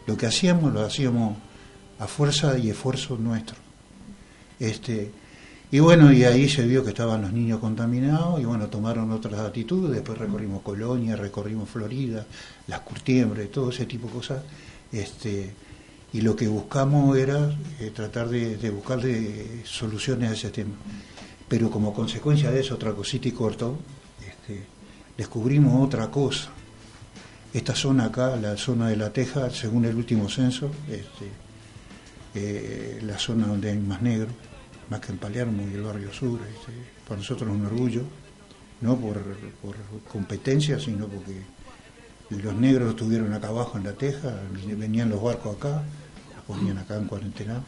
S8: Lo que hacíamos lo hacíamos a fuerza y esfuerzo nuestro. Este, y bueno, y ahí se vio que estaban los niños contaminados y bueno, tomaron otras actitudes, después recorrimos Colonia, recorrimos Florida, las curtiembres, todo ese tipo de cosas. Este, y lo que buscamos era eh, tratar de, de soluciones a ese tema. Pero como consecuencia de eso, y corto, este, descubrimos otra cosa. Esta zona acá, la zona de la Teja, según el último censo, este, eh, la zona donde hay más negros, más que en Palermo y el barrio sur, este, para nosotros es un orgullo, no por, por competencia, sino porque los negros estuvieron acá abajo en la Teja, venían los barcos acá, los ponían acá en cuarentena.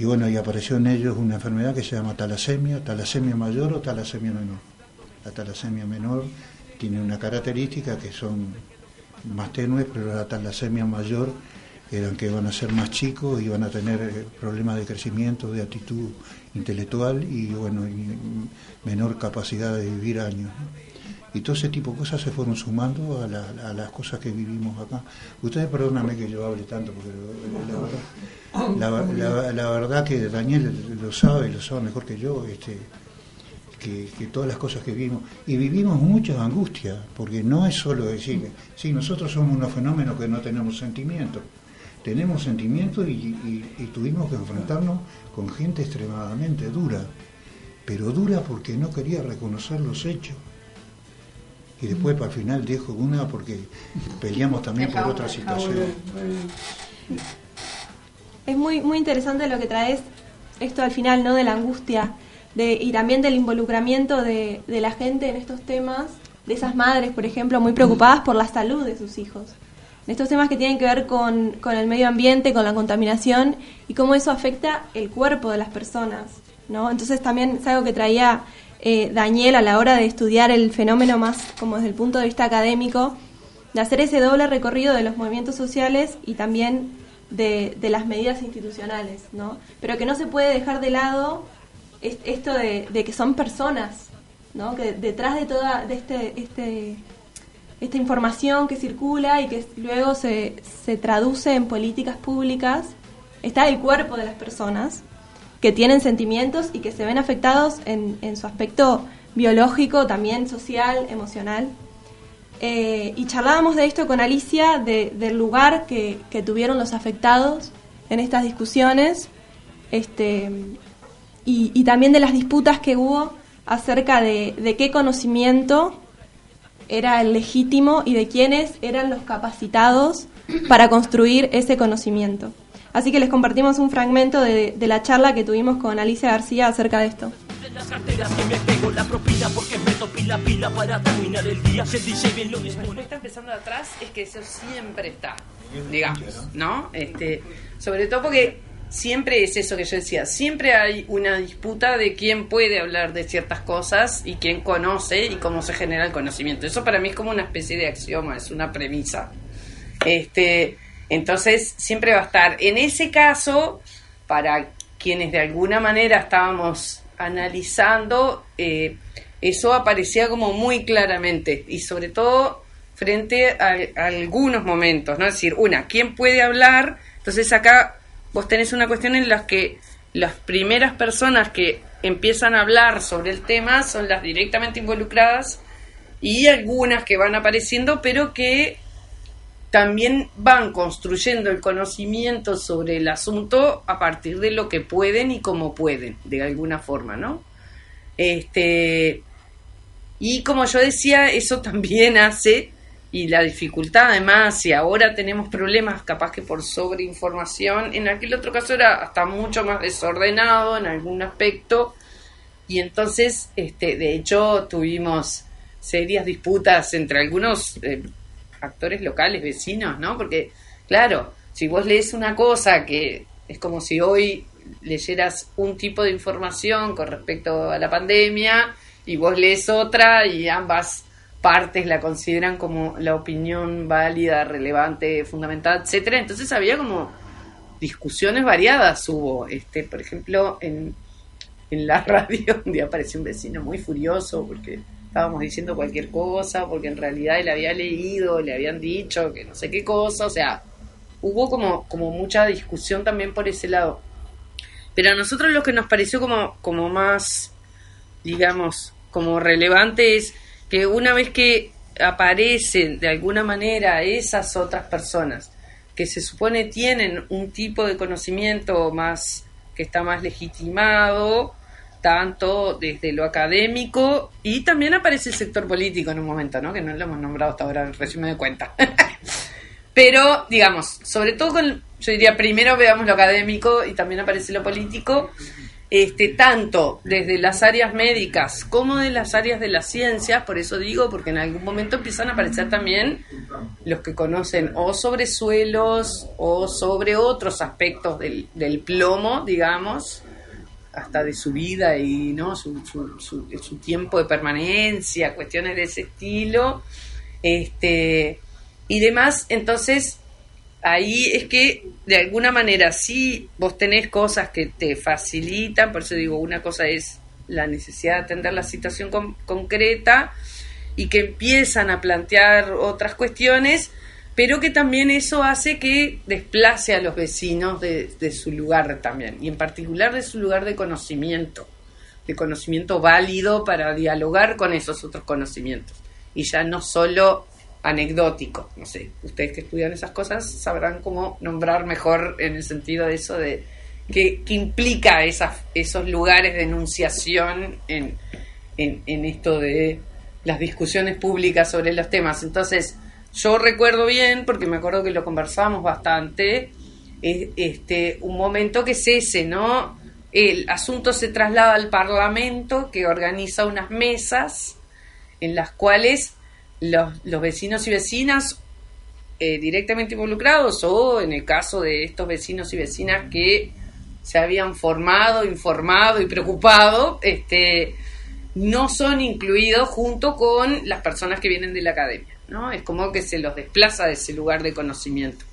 S8: Y bueno, y apareció en ellos una enfermedad que se llama talasemia, talasemia mayor o talasemia menor. La talasemia menor tiene una característica que son más tenues, pero la talasemia mayor eran que van a ser más chicos y van a tener eh, problemas de crecimiento, de actitud intelectual y bueno, menor capacidad de vivir años. Y todo ese tipo de cosas se fueron sumando a, la- a las cosas que vivimos acá. Ustedes perdóname que yo hable tanto, porque la verdad, la, verdad que Daniel lo sabe, lo sabe mejor que yo, este, que, todas las cosas que vivimos. Y vivimos muchas angustias, porque no es solo decir, sí, nosotros somos unos fenómenos que no tenemos sentimientos. Tenemos sentimientos y tuvimos que enfrentarnos con gente extremadamente dura, pero dura porque no quería reconocer los hechos. Y después para el final dejo una porque peleamos también por otra situación.
S5: Es muy, muy interesante lo que traes, esto al final, ¿no? De la angustia de, y también del involucramiento de, de la gente en estos temas, de esas madres, por ejemplo, muy preocupadas por la salud de sus hijos. En estos temas que tienen que ver con, con el medio ambiente, con la contaminación y cómo eso afecta el cuerpo de las personas, ¿no? Entonces también es algo que traía eh, Daniel a la hora de estudiar el fenómeno más como desde el punto de vista académico, de hacer ese doble recorrido de los movimientos sociales y también de, las medidas institucionales, ¿no? Pero que no se puede dejar de lado es- esto de, de que son personas, ¿no? Que detrás de toda de este, este, esta información que circula y que luego se, se traduce en políticas públicas, está el cuerpo de las personas que tienen sentimientos y que se ven afectados en, en su aspecto biológico, también social, emocional. Eh, y charlábamos de esto con Alicia, de- del lugar que, que tuvieron los afectados en estas discusiones, este, y, y también de las disputas que hubo acerca de, de qué conocimiento era el legítimo y de quiénes eran los capacitados para construir ese conocimiento. Así que les compartimos un fragmento de, de la charla que tuvimos con Alicia García acerca de esto.
S6: la propina porque lo
S9: que está empezando atrás es que eso siempre está, digamos, ¿no? Este, sobre todo porque siempre es eso que yo decía, siempre hay una disputa de quién puede hablar de ciertas cosas y quién conoce y cómo se genera el conocimiento. Eso para mí es como una especie de axioma, es una premisa. Este, entonces siempre va a estar. En ese caso, para quienes de alguna manera estábamos analizando, eh, eso aparecía como muy claramente y sobre todo frente a, algunos momentos, ¿no? Es decir, una, ¿quién puede hablar? Entonces acá vos tenés una cuestión en la que las primeras personas que empiezan a hablar sobre el tema son las directamente involucradas y algunas que van apareciendo, pero que también van construyendo el conocimiento sobre el asunto a partir de lo que pueden y como pueden, de alguna forma, ¿no? Este, y como yo decía, eso también hace, y la dificultad además, si ahora tenemos problemas capaz que por sobreinformación, en aquel otro caso era hasta mucho más desordenado en algún aspecto, y entonces, este, de hecho, tuvimos serias disputas entre algunos eh, actores locales, vecinos, ¿no? Porque, claro, si vos lees una cosa que es como si hoy leyeras un tipo de información con respecto a la pandemia y vos lees otra y ambas partes la consideran como la opinión válida, relevante, fundamental, etcétera. Entonces había como discusiones variadas hubo, este, por ejemplo, en, en la radio un día apareció un vecino muy furioso porque estábamos diciendo cualquier cosa, porque en realidad él había leído, le habían dicho que no sé qué cosa, o sea, hubo como, como mucha discusión también por ese lado. Pero a nosotros lo que nos pareció como, como más, digamos, como relevante es que una vez que aparecen de alguna manera esas otras personas que se supone tienen un tipo de conocimiento más que está más legitimado tanto desde lo académico y también aparece el sector político en un momento, ¿no? Que no lo hemos nombrado hasta ahora, recién me doy cuenta. Pero, digamos, sobre todo con, yo diría, primero veamos lo académico y también aparece lo político, este, tanto desde las áreas médicas como de las áreas de las ciencias, por eso digo, porque en algún momento empiezan a aparecer también los que conocen o sobre suelos o sobre otros aspectos del plomo, digamos, hasta de su vida y no su, su, su, su tiempo de permanencia, cuestiones de ese estilo, este y demás, entonces ahí es que de alguna manera si vos tenés cosas que te facilitan, por eso digo, una cosa es la necesidad de atender la situación concreta y que empiezan a plantear otras cuestiones, pero que también eso hace que desplace a los vecinos de, su lugar también, y en particular de su lugar de conocimiento, de conocimiento válido para dialogar con esos otros conocimientos, y ya no solo anecdótico. No sé, ustedes que estudian esas cosas sabrán cómo nombrar mejor en el sentido de eso de qué, implica esas, esos lugares de enunciación en, en, esto de las discusiones públicas sobre los temas. Entonces, yo recuerdo bien, porque me acuerdo que lo conversamos bastante, este, un momento que es ese, ¿no? El asunto se traslada al Parlamento, que organiza unas mesas en las cuales los, los vecinos y vecinas eh, directamente involucrados o en el caso de estos vecinos y vecinas que se habían formado, informado y preocupado, este, no son incluidos junto con las personas que vienen de la academia, ¿no? Es como que se los desplaza de ese lugar de conocimiento.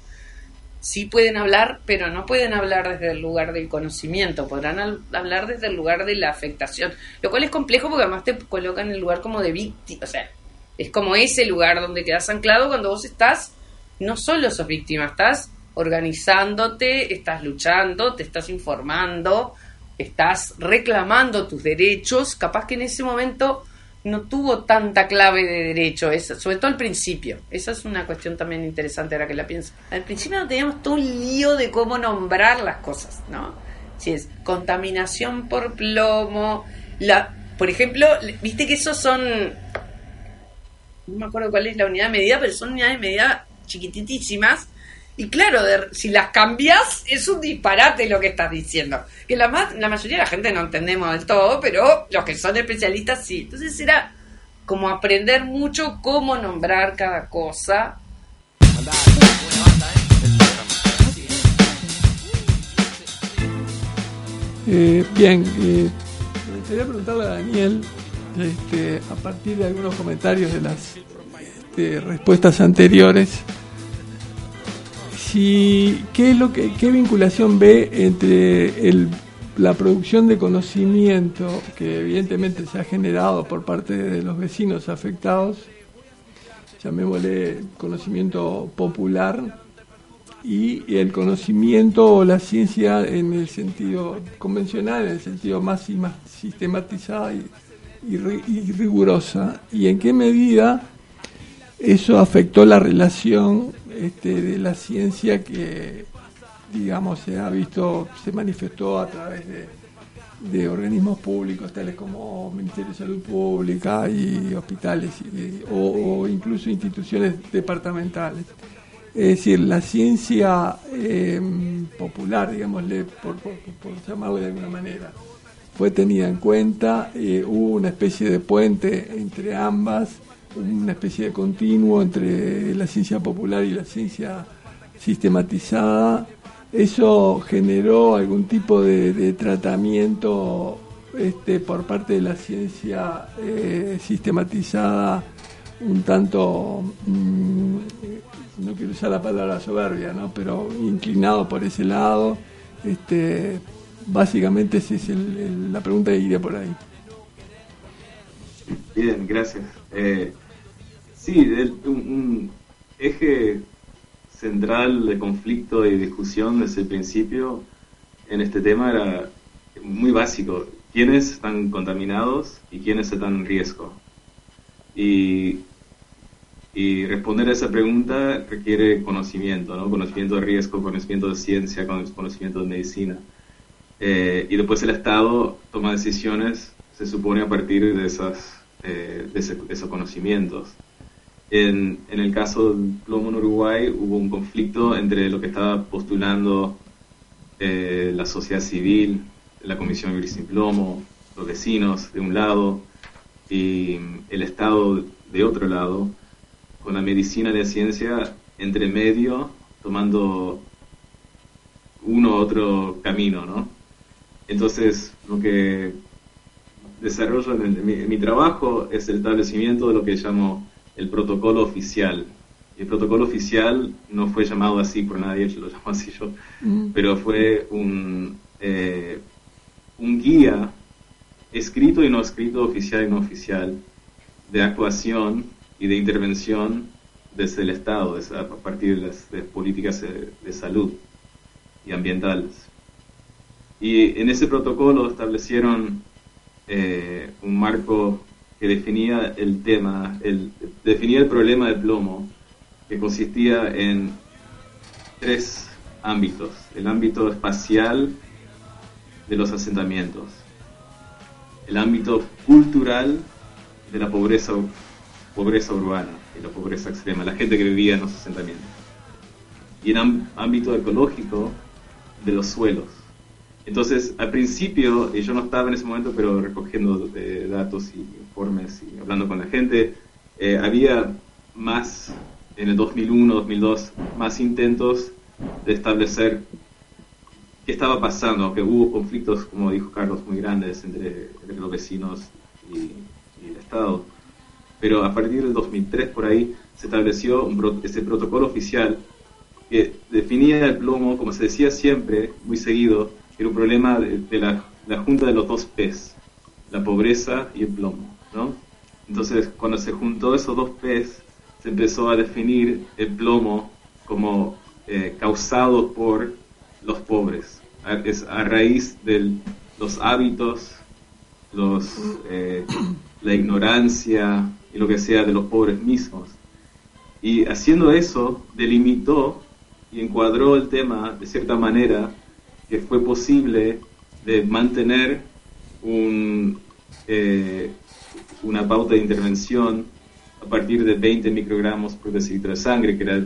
S9: Sí pueden hablar, pero no pueden hablar desde el lugar del conocimiento, podrán hablar desde el lugar de la afectación, lo cual es complejo porque además te colocan en el lugar como de víctima, o sea, es como ese lugar donde quedas anclado cuando vos estás, no solo sos víctima, estás organizándote, estás luchando, te estás informando, estás reclamando tus derechos, capaz que en ese momento no tuvo tanta clave de derecho, sobre todo al principio. Esa es una cuestión también interesante ahora que la pienso. Al principio no teníamos todo un lío de cómo nombrar las cosas, ¿no? Si es contaminación por plomo, la, por ejemplo, viste que esos son no me acuerdo cuál es la unidad de medida, pero son unidades de medida chiquititísimas. Y claro, si las cambias, es un disparate lo que estás diciendo. Que la, la mayoría de la gente no entendemos del todo, pero los que son especialistas sí. Entonces era como aprender mucho cómo nombrar cada cosa.
S7: Eh, bien, eh, me gustaría preguntarle a Daniel este, a partir de algunos comentarios de las este, respuestas anteriores, si, ¿qué, es lo que, ¿qué vinculación ve entre el, la producción de conocimiento que evidentemente se ha generado por parte de los vecinos afectados, llamémosle conocimiento popular, y el conocimiento o la ciencia en el sentido convencional, en el sentido más, más sistematizado y y, rigurosa y en qué medida eso afectó la relación este, de la ciencia que digamos se ha visto se manifestó a través de, organismos públicos tales como Ministerio de Salud Pública y hospitales o, incluso instituciones departamentales. Es decir la ciencia eh, popular digámosle por, por, por llamarlo de alguna manera fue tenida en cuenta, eh, hubo una especie de puente entre ambas, una especie de continuo entre la ciencia popular y la ciencia sistematizada, ¿Eso generó algún tipo de, tratamiento este, por parte de la ciencia eh, sistematizada un tanto, mm, no quiero usar la palabra soberbia, ¿no? pero inclinado por ese lado? Este, básicamente esa es el- la pregunta que iría por ahí.
S11: Bien, gracias. Eh, sí, el- un, eje central de conflicto y discusión desde el principio en este tema era muy básico. ¿Quiénes están contaminados y quiénes están en riesgo? Y, responder a esa pregunta requiere conocimiento, ¿no? Conocimiento de riesgo, conocimiento de ciencia, cono- conocimiento de medicina. Eh, y después el Estado toma decisiones, se supone, a partir de, esas, eh, de esos conocimientos. En, en el caso del plomo en Uruguay hubo un conflicto entre lo que estaba postulando eh, la sociedad civil, la Comisión Vivir Sin Plomo, los vecinos de un lado y el Estado de otro lado, con la medicina la ciencia entre medio, tomando uno u otro camino, ¿no? Entonces, lo que desarrollo en mi, en mi trabajo es el establecimiento de lo que llamo el protocolo oficial. Y el protocolo oficial no fue llamado así por nadie, lo llamo así yo, pero fue un, eh, un guía escrito y no escrito, oficial y no oficial, de actuación y de intervención desde el Estado, desde- a partir de las de políticas de, de salud y ambientales. Y en ese protocolo establecieron eh, un marco que definía el tema, el, definía el problema del plomo, que consistía en tres ámbitos. El ámbito espacial de los asentamientos, el ámbito cultural de la pobreza, pobreza urbana y la pobreza extrema, la gente que vivía en los asentamientos, y el ámbito ecológico de los suelos. Entonces, al principio, yo no estaba en ese momento, pero recogiendo eh, datos y informes y hablando con la gente, eh, había más, en el 2001, 2002, más intentos de establecer qué estaba pasando, que hubo conflictos, como dijo Carlos, muy grandes entre, los vecinos y, el Estado. Pero a partir del 2003, por ahí, se estableció ese protocolo oficial que definía el plomo, como se decía siempre, muy seguido, era un problema de, de la, la junta de los dos P's, la pobreza y el plomo, ¿no? Entonces, cuando se juntó esos dos P's, se empezó a definir el plomo como eh, causado por los pobres. A- Es a raíz de los hábitos, los, eh, la ignorancia y lo que sea de los pobres mismos. Y haciendo eso, delimitó y encuadró el tema de cierta manera que fue posible de mantener un, eh, una pauta de intervención a partir de 20 microgramos por decilitro de sangre, que, era,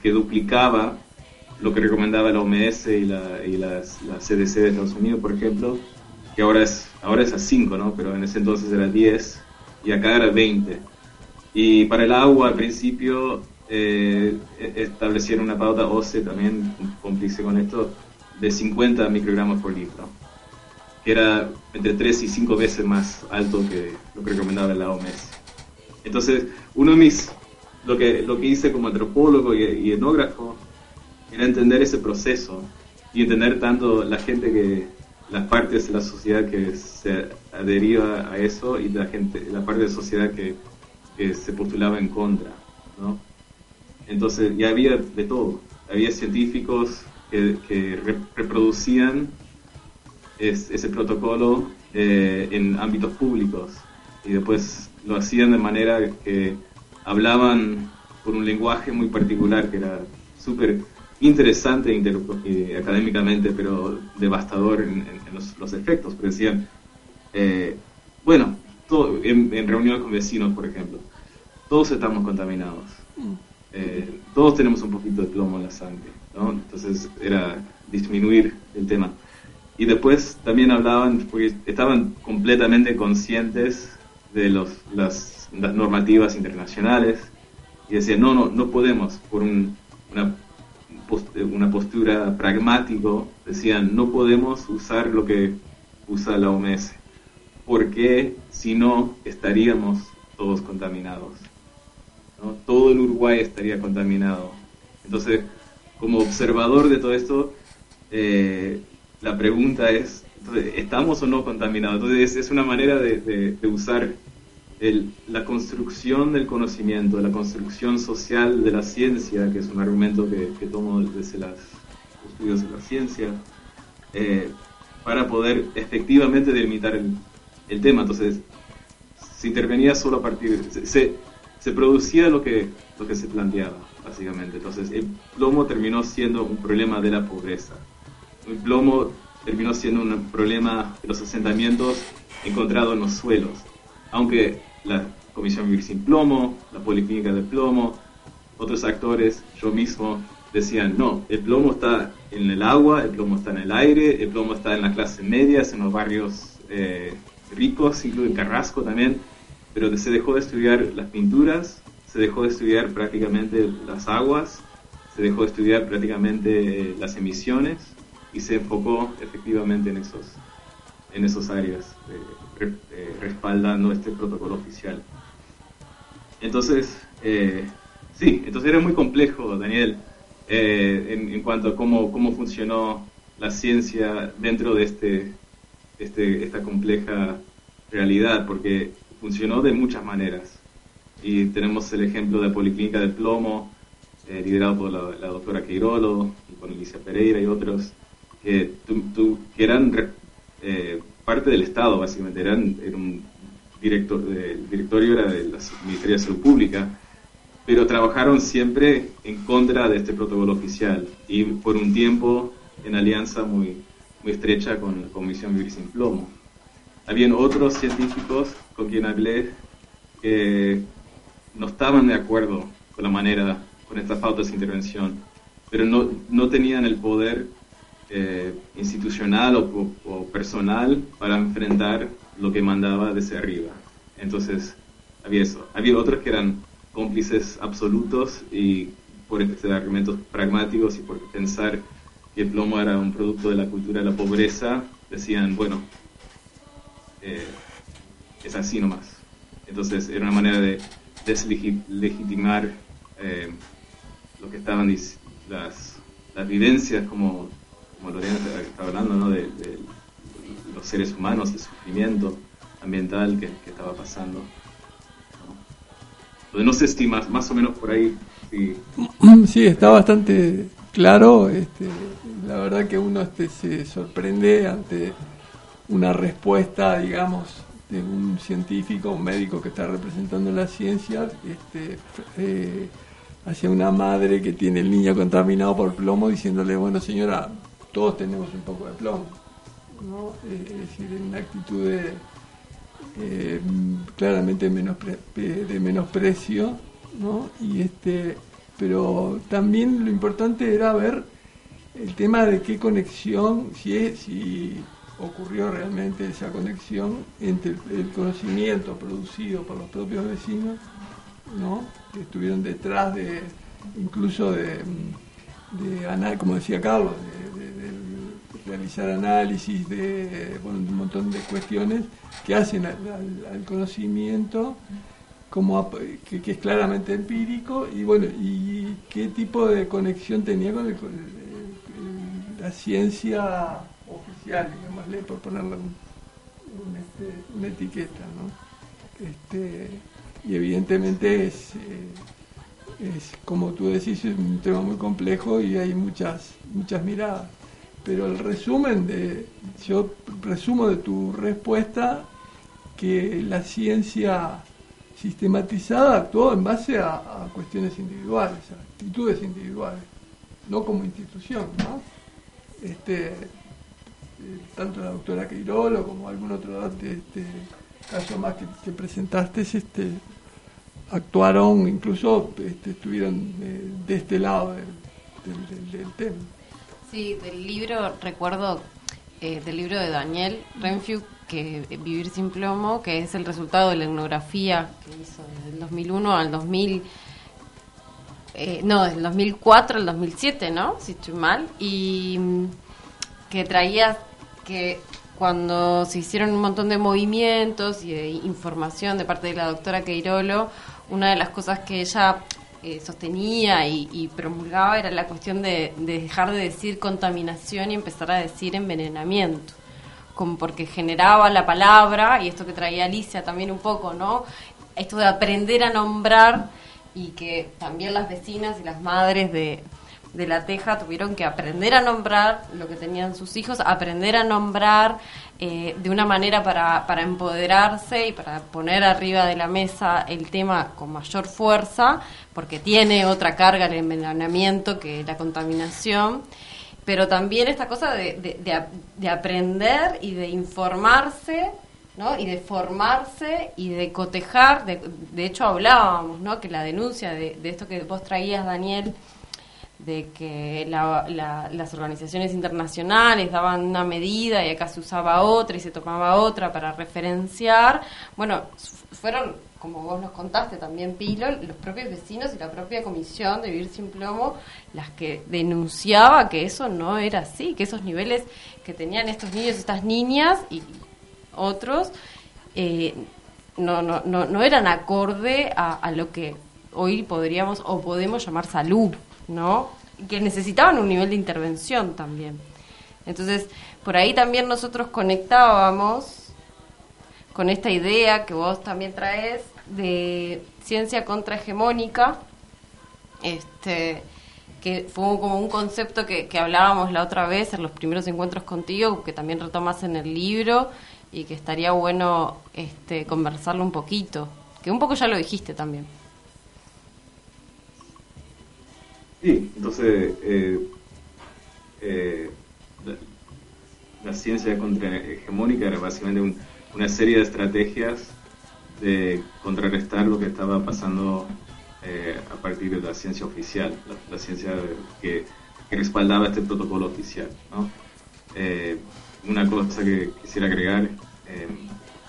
S11: que duplicaba lo que recomendaba la OMS y la, y la CDC de Estados Unidos, por ejemplo, que ahora es, ahora es a 5, ¿no? pero en ese entonces era 10 y acá era 20. Y para el agua, al principio, eh, e- establecieron una pauta OCE también, cómplice con esto, de 50 microgramos por litro, que era entre 3 y 5 veces más alto que lo que recomendaba la OMS. Entonces, uno de mis, lo que, lo que hice como antropólogo y, y etnógrafo, era entender ese proceso y entender tanto la gente que, las partes de la sociedad que se adhería a eso y la gente, la parte de la sociedad que, que se postulaba en contra, ¿no? Entonces ya había de todo, había científicos que, que re- reproducían es- ese protocolo eh, en ámbitos públicos y después lo hacían de manera que hablaban con un lenguaje muy particular que era súper interesante inter- eh, académicamente, pero devastador en, en- en los, los efectos. Pero decían, eh, bueno, todo- en, en reuniones con vecinos, por ejemplo, todos estamos contaminados. Eh, todos tenemos un poquito de plomo en la sangre, ¿no? Entonces era disminuir el tema. Y después también hablaban, porque estaban completamente conscientes de los, las, normativas internacionales y decían, no, no, no podemos, por un, una una postura pragmático, decían no podemos usar lo que usa la OMS, porque si no estaríamos todos contaminados. ¿no? Todo el Uruguay estaría contaminado. Entonces, como observador de todo esto, eh, la pregunta es, ¿estamos o no contaminados? Entonces, es, una manera de, usar la construcción del conocimiento, la construcción social de la ciencia, que es un argumento que, tomo desde los estudios de la ciencia, eh, para poder efectivamente delimitar el, el tema. Entonces, se intervenía solo a partir, se, se, se producía lo que, lo que se planteaba, básicamente. Entonces, el plomo terminó siendo un problema de la pobreza. El plomo terminó siendo un problema de los asentamientos encontrados en los suelos. Aunque la Comisión Vivir Sin Plomo, la Policlínica de Plomo, otros actores, yo mismo, decían, no, el plomo está en el agua, el plomo está en el aire, el plomo está en las clases medias, en los barrios eh, ricos, incluso en Carrasco también, pero se dejó de estudiar las pinturas, se dejó de estudiar prácticamente las aguas, se dejó de estudiar prácticamente eh, las emisiones y se enfocó efectivamente en esos, en esos áreas, eh, eh, respaldando este protocolo oficial. Entonces, eh, sí, entonces era muy complejo, Daniel, eh, en, en cuanto a cómo, cómo funcionó la ciencia dentro de este, este, esta compleja realidad, porque funcionó de muchas maneras. Y tenemos el ejemplo de la Policlínica del Plomo, eh, liderado por la, la doctora Queirolo y por Alicia Pereira y otros, que, que eran eh, parte del Estado, básicamente. Eran, era un director, eh, el directorio era del Ministerio de Salud Pública, pero trabajaron siempre en contra de este protocolo oficial y por un tiempo en alianza muy, muy estrecha con la Comisión Vivir Sin Plomo. Habían otros científicos con quien hablé que no estaban de acuerdo con la manera, con estas faltas de intervención, pero no, no tenían el poder eh, institucional o, o- personal para enfrentar lo que mandaba desde arriba. Entonces, había eso. Había otros que eran cómplices absolutos y por este argumentos pragmáticos y por pensar que el plomo era un producto de la cultura de la pobreza, decían, bueno, eh, es así nomás. Entonces era una manera de deslegitimar eh, lo que estaban las, las vivencias, como, como Lorena estaba hablando, ¿no? de, los seres humanos, el sufrimiento ambiental que, estaba pasando. ¿no? No sé si más, más o menos por ahí. Sí,
S7: Sí, está bastante claro. Este, la verdad que uno este, se sorprende ante una respuesta, digamos, de un científico, un médico que está representando la ciencia, este, eh, hacia una madre que tiene el niño contaminado por plomo, diciéndole, bueno señora, todos tenemos un poco de plomo. es decir, una actitud de, eh, claramente menospre- de menosprecio, ¿no? Y este, pero también lo importante era ver el tema de qué conexión, si, es, si ocurrió realmente esa conexión entre el, conocimiento producido por los propios vecinos, ¿no? que estuvieron detrás de, incluso de, de como decía Carlos, realizar análisis de bueno, un montón de cuestiones que hacen al, al- al conocimiento como que, que es claramente empírico y bueno y qué tipo de conexión tenía con, el- con la ciencia oficial digámosle por ponerle un, este, una etiqueta ¿no? este, y evidentemente es, eh, es como tú decís es un tema muy complejo y hay muchas muchas miradas pero el resumen de yo resumo de tu respuesta que la ciencia sistematizada actuó en base a, cuestiones individuales, a actitudes individuales, no como institución, ¿no? Este, eh, tanto la doctora Queirolo como algún otro este caso más que, que presentaste, este, actuaron, incluso este, estuvieron eh, de este lado del- del tema.
S4: Sí, del libro, recuerdo eh, del libro de Daniel Renfield, que Vivir sin plomo, que es el resultado de la etnografía que hizo desde el 2001 al 2004 eh, no, del 2004 al 2007, ¿no? Si estoy mal. Y mm, que traía que cuando se hicieron un montón de movimientos y de información de parte de la doctora Queirolo, una de las cosas que ella eh, sostenía y, promulgaba era la cuestión de, de dejar de decir contaminación y empezar a decir envenenamiento como porque generaba la palabra y esto que traía Alicia también un poco, ¿no? Esto de aprender a nombrar y que también las vecinas y las madres de, de la Teja tuvieron que aprender a nombrar lo que tenían sus hijos, aprender a nombrar eh, de una manera para, para empoderarse y para poner arriba de la mesa el tema con mayor fuerza, porque tiene otra carga el envenenamiento que la contaminación pero también esta cosa de, de, de, de aprender y de informarse ¿no? y de formarse y de cotejar, de, hecho hablábamos, ¿no? que la denuncia de, de esto que vos traías, Daniel, de que la- la- las organizaciones internacionales daban una medida y acá se usaba otra y se tomaba otra para referenciar, bueno, fueron, como vos nos contaste también, Pilo, los propios vecinos y la propia comisión de Vivir Sin Plomo las que denunciaba que eso no era así, que esos niveles que tenían estos niños estas niñas y otros eh, no, no, no, no eran acorde a lo que hoy podríamos o podemos llamar salud, ¿no? Que necesitaban un nivel de intervención también. Entonces, por ahí también nosotros conectábamos con esta idea que vos también traes de ciencia contrahegemónica, este, que fue como un concepto que, que hablábamos la otra vez en los primeros encuentros contigo, que también retomas en el libro y que estaría bueno este, conversarlo un poquito, que un poco ya lo dijiste también.
S11: Sí, entonces eh, eh, la, la ciencia contrahegemónica era básicamente un- una serie de estrategias de contrarrestar lo que estaba pasando eh, a partir de la ciencia oficial, la, la ciencia que, respaldaba este protocolo oficial. ¿no? Una cosa que quisiera agregar,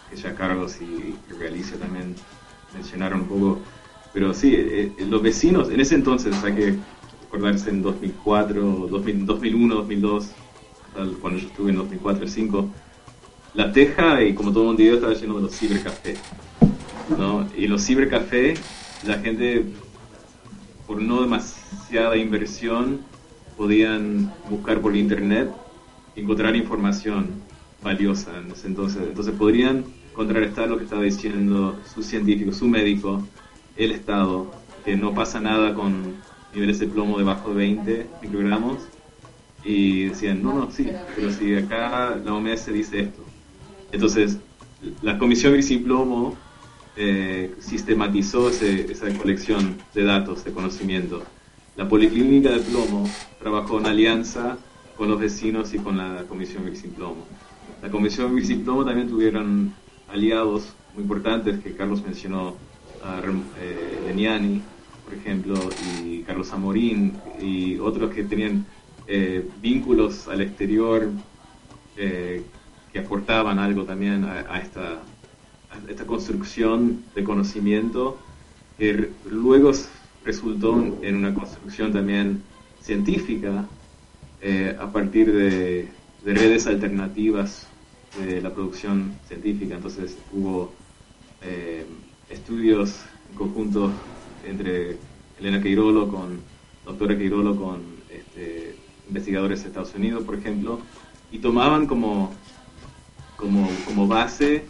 S11: que ya Carlos y, y también mencionaron un poco, pero sí, los vecinos, en ese entonces, hay que acordarse en 2004, 2000, 2001, 2002, tal, cuando yo estuve en 2004, 2005, la Teja y como todo Montevideo estaba lleno de los cibercafés. ¿no? Y los cibercafés, la gente, por no demasiada inversión, podían buscar por internet y encontrar información valiosa en ese entonces. Entonces podrían contrarrestar lo que estaba diciendo su científico, su médico, el Estado, que no pasa nada con niveles de plomo debajo de 20 microgramos. Y decían, no, no, sí, pero si acá la OMS dice esto. Entonces, la Comisión Gris Plomo eh, sistematizó ese- esa colección de datos, de conocimiento. La Policlínica de Plomo trabajó en alianza con los vecinos y con la Comisión Gris Plomo. La Comisión Gris Plomo también tuvieron aliados muy importantes que Carlos mencionó, a eh, Leniani, por ejemplo, y Carlos Amorín, y otros que tenían eh, vínculos al exterior eh, que aportaban algo también a, esta, esta construcción de conocimiento que luego resultó en una construcción también científica eh, a partir de, de redes alternativas de la producción científica. Entonces hubo estudios en conjunto entre Elena Queirolo con doctora Queirolo con este, investigadores de Estados Unidos, por ejemplo, y tomaban como, como, base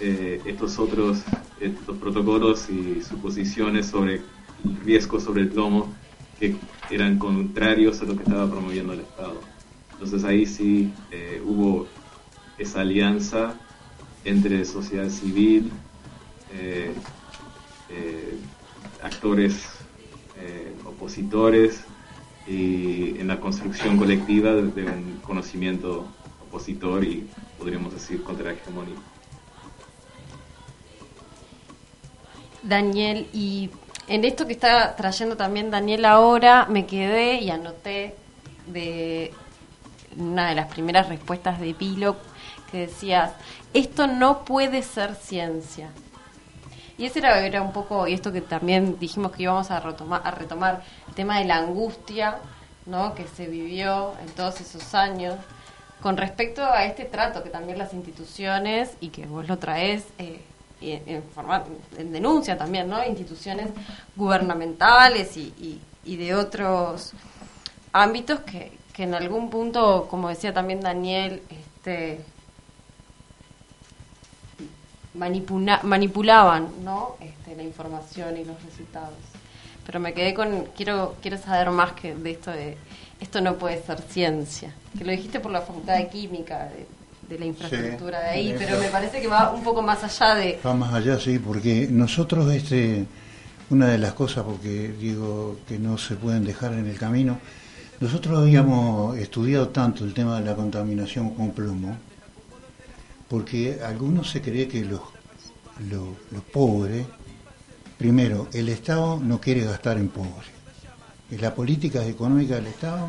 S11: eh, estos otros estos protocolos y suposiciones sobre el riesgo sobre el plomo que eran contrarios a lo que estaba promoviendo el Estado. Entonces ahí sí eh, hubo esa alianza entre sociedad civil, eh, actores eh, opositores y en la construcción colectiva de, un conocimiento opositor y podríamos decir contrahegemónico.
S4: Daniel, y en esto que está trayendo también Daniel ahora, me quedé y anoté de una de las primeras respuestas de Pilo que decías, esto no puede ser ciencia. Y ese era, un poco, y esto que también dijimos que íbamos a retomar, el tema de la angustia ¿no? que se vivió en todos esos años con respecto a este trato que también las instituciones, y que vos lo traes eh, en, forma, en denuncia también, ¿no? instituciones gubernamentales y, y, y de otros ámbitos que, que en algún punto, como decía también Daniel, este, manipula, manipulaban ¿no? este, la información y los resultados. Pero me quedé con, quiero, quiero saber más que de esto de, esto no puede ser ciencia, que lo dijiste por la Facultad de Química, de, de la infraestructura de ahí, pero me parece que va un poco más allá de...
S8: Va más allá, sí, porque nosotros, este, una de las cosas, porque digo que no se pueden dejar en el camino, nosotros habíamos estudiado tanto el tema de la contaminación con plomo, porque algunos se cree que los, los, los pobres, primero, el Estado no quiere gastar en pobres. En la política económica del Estado,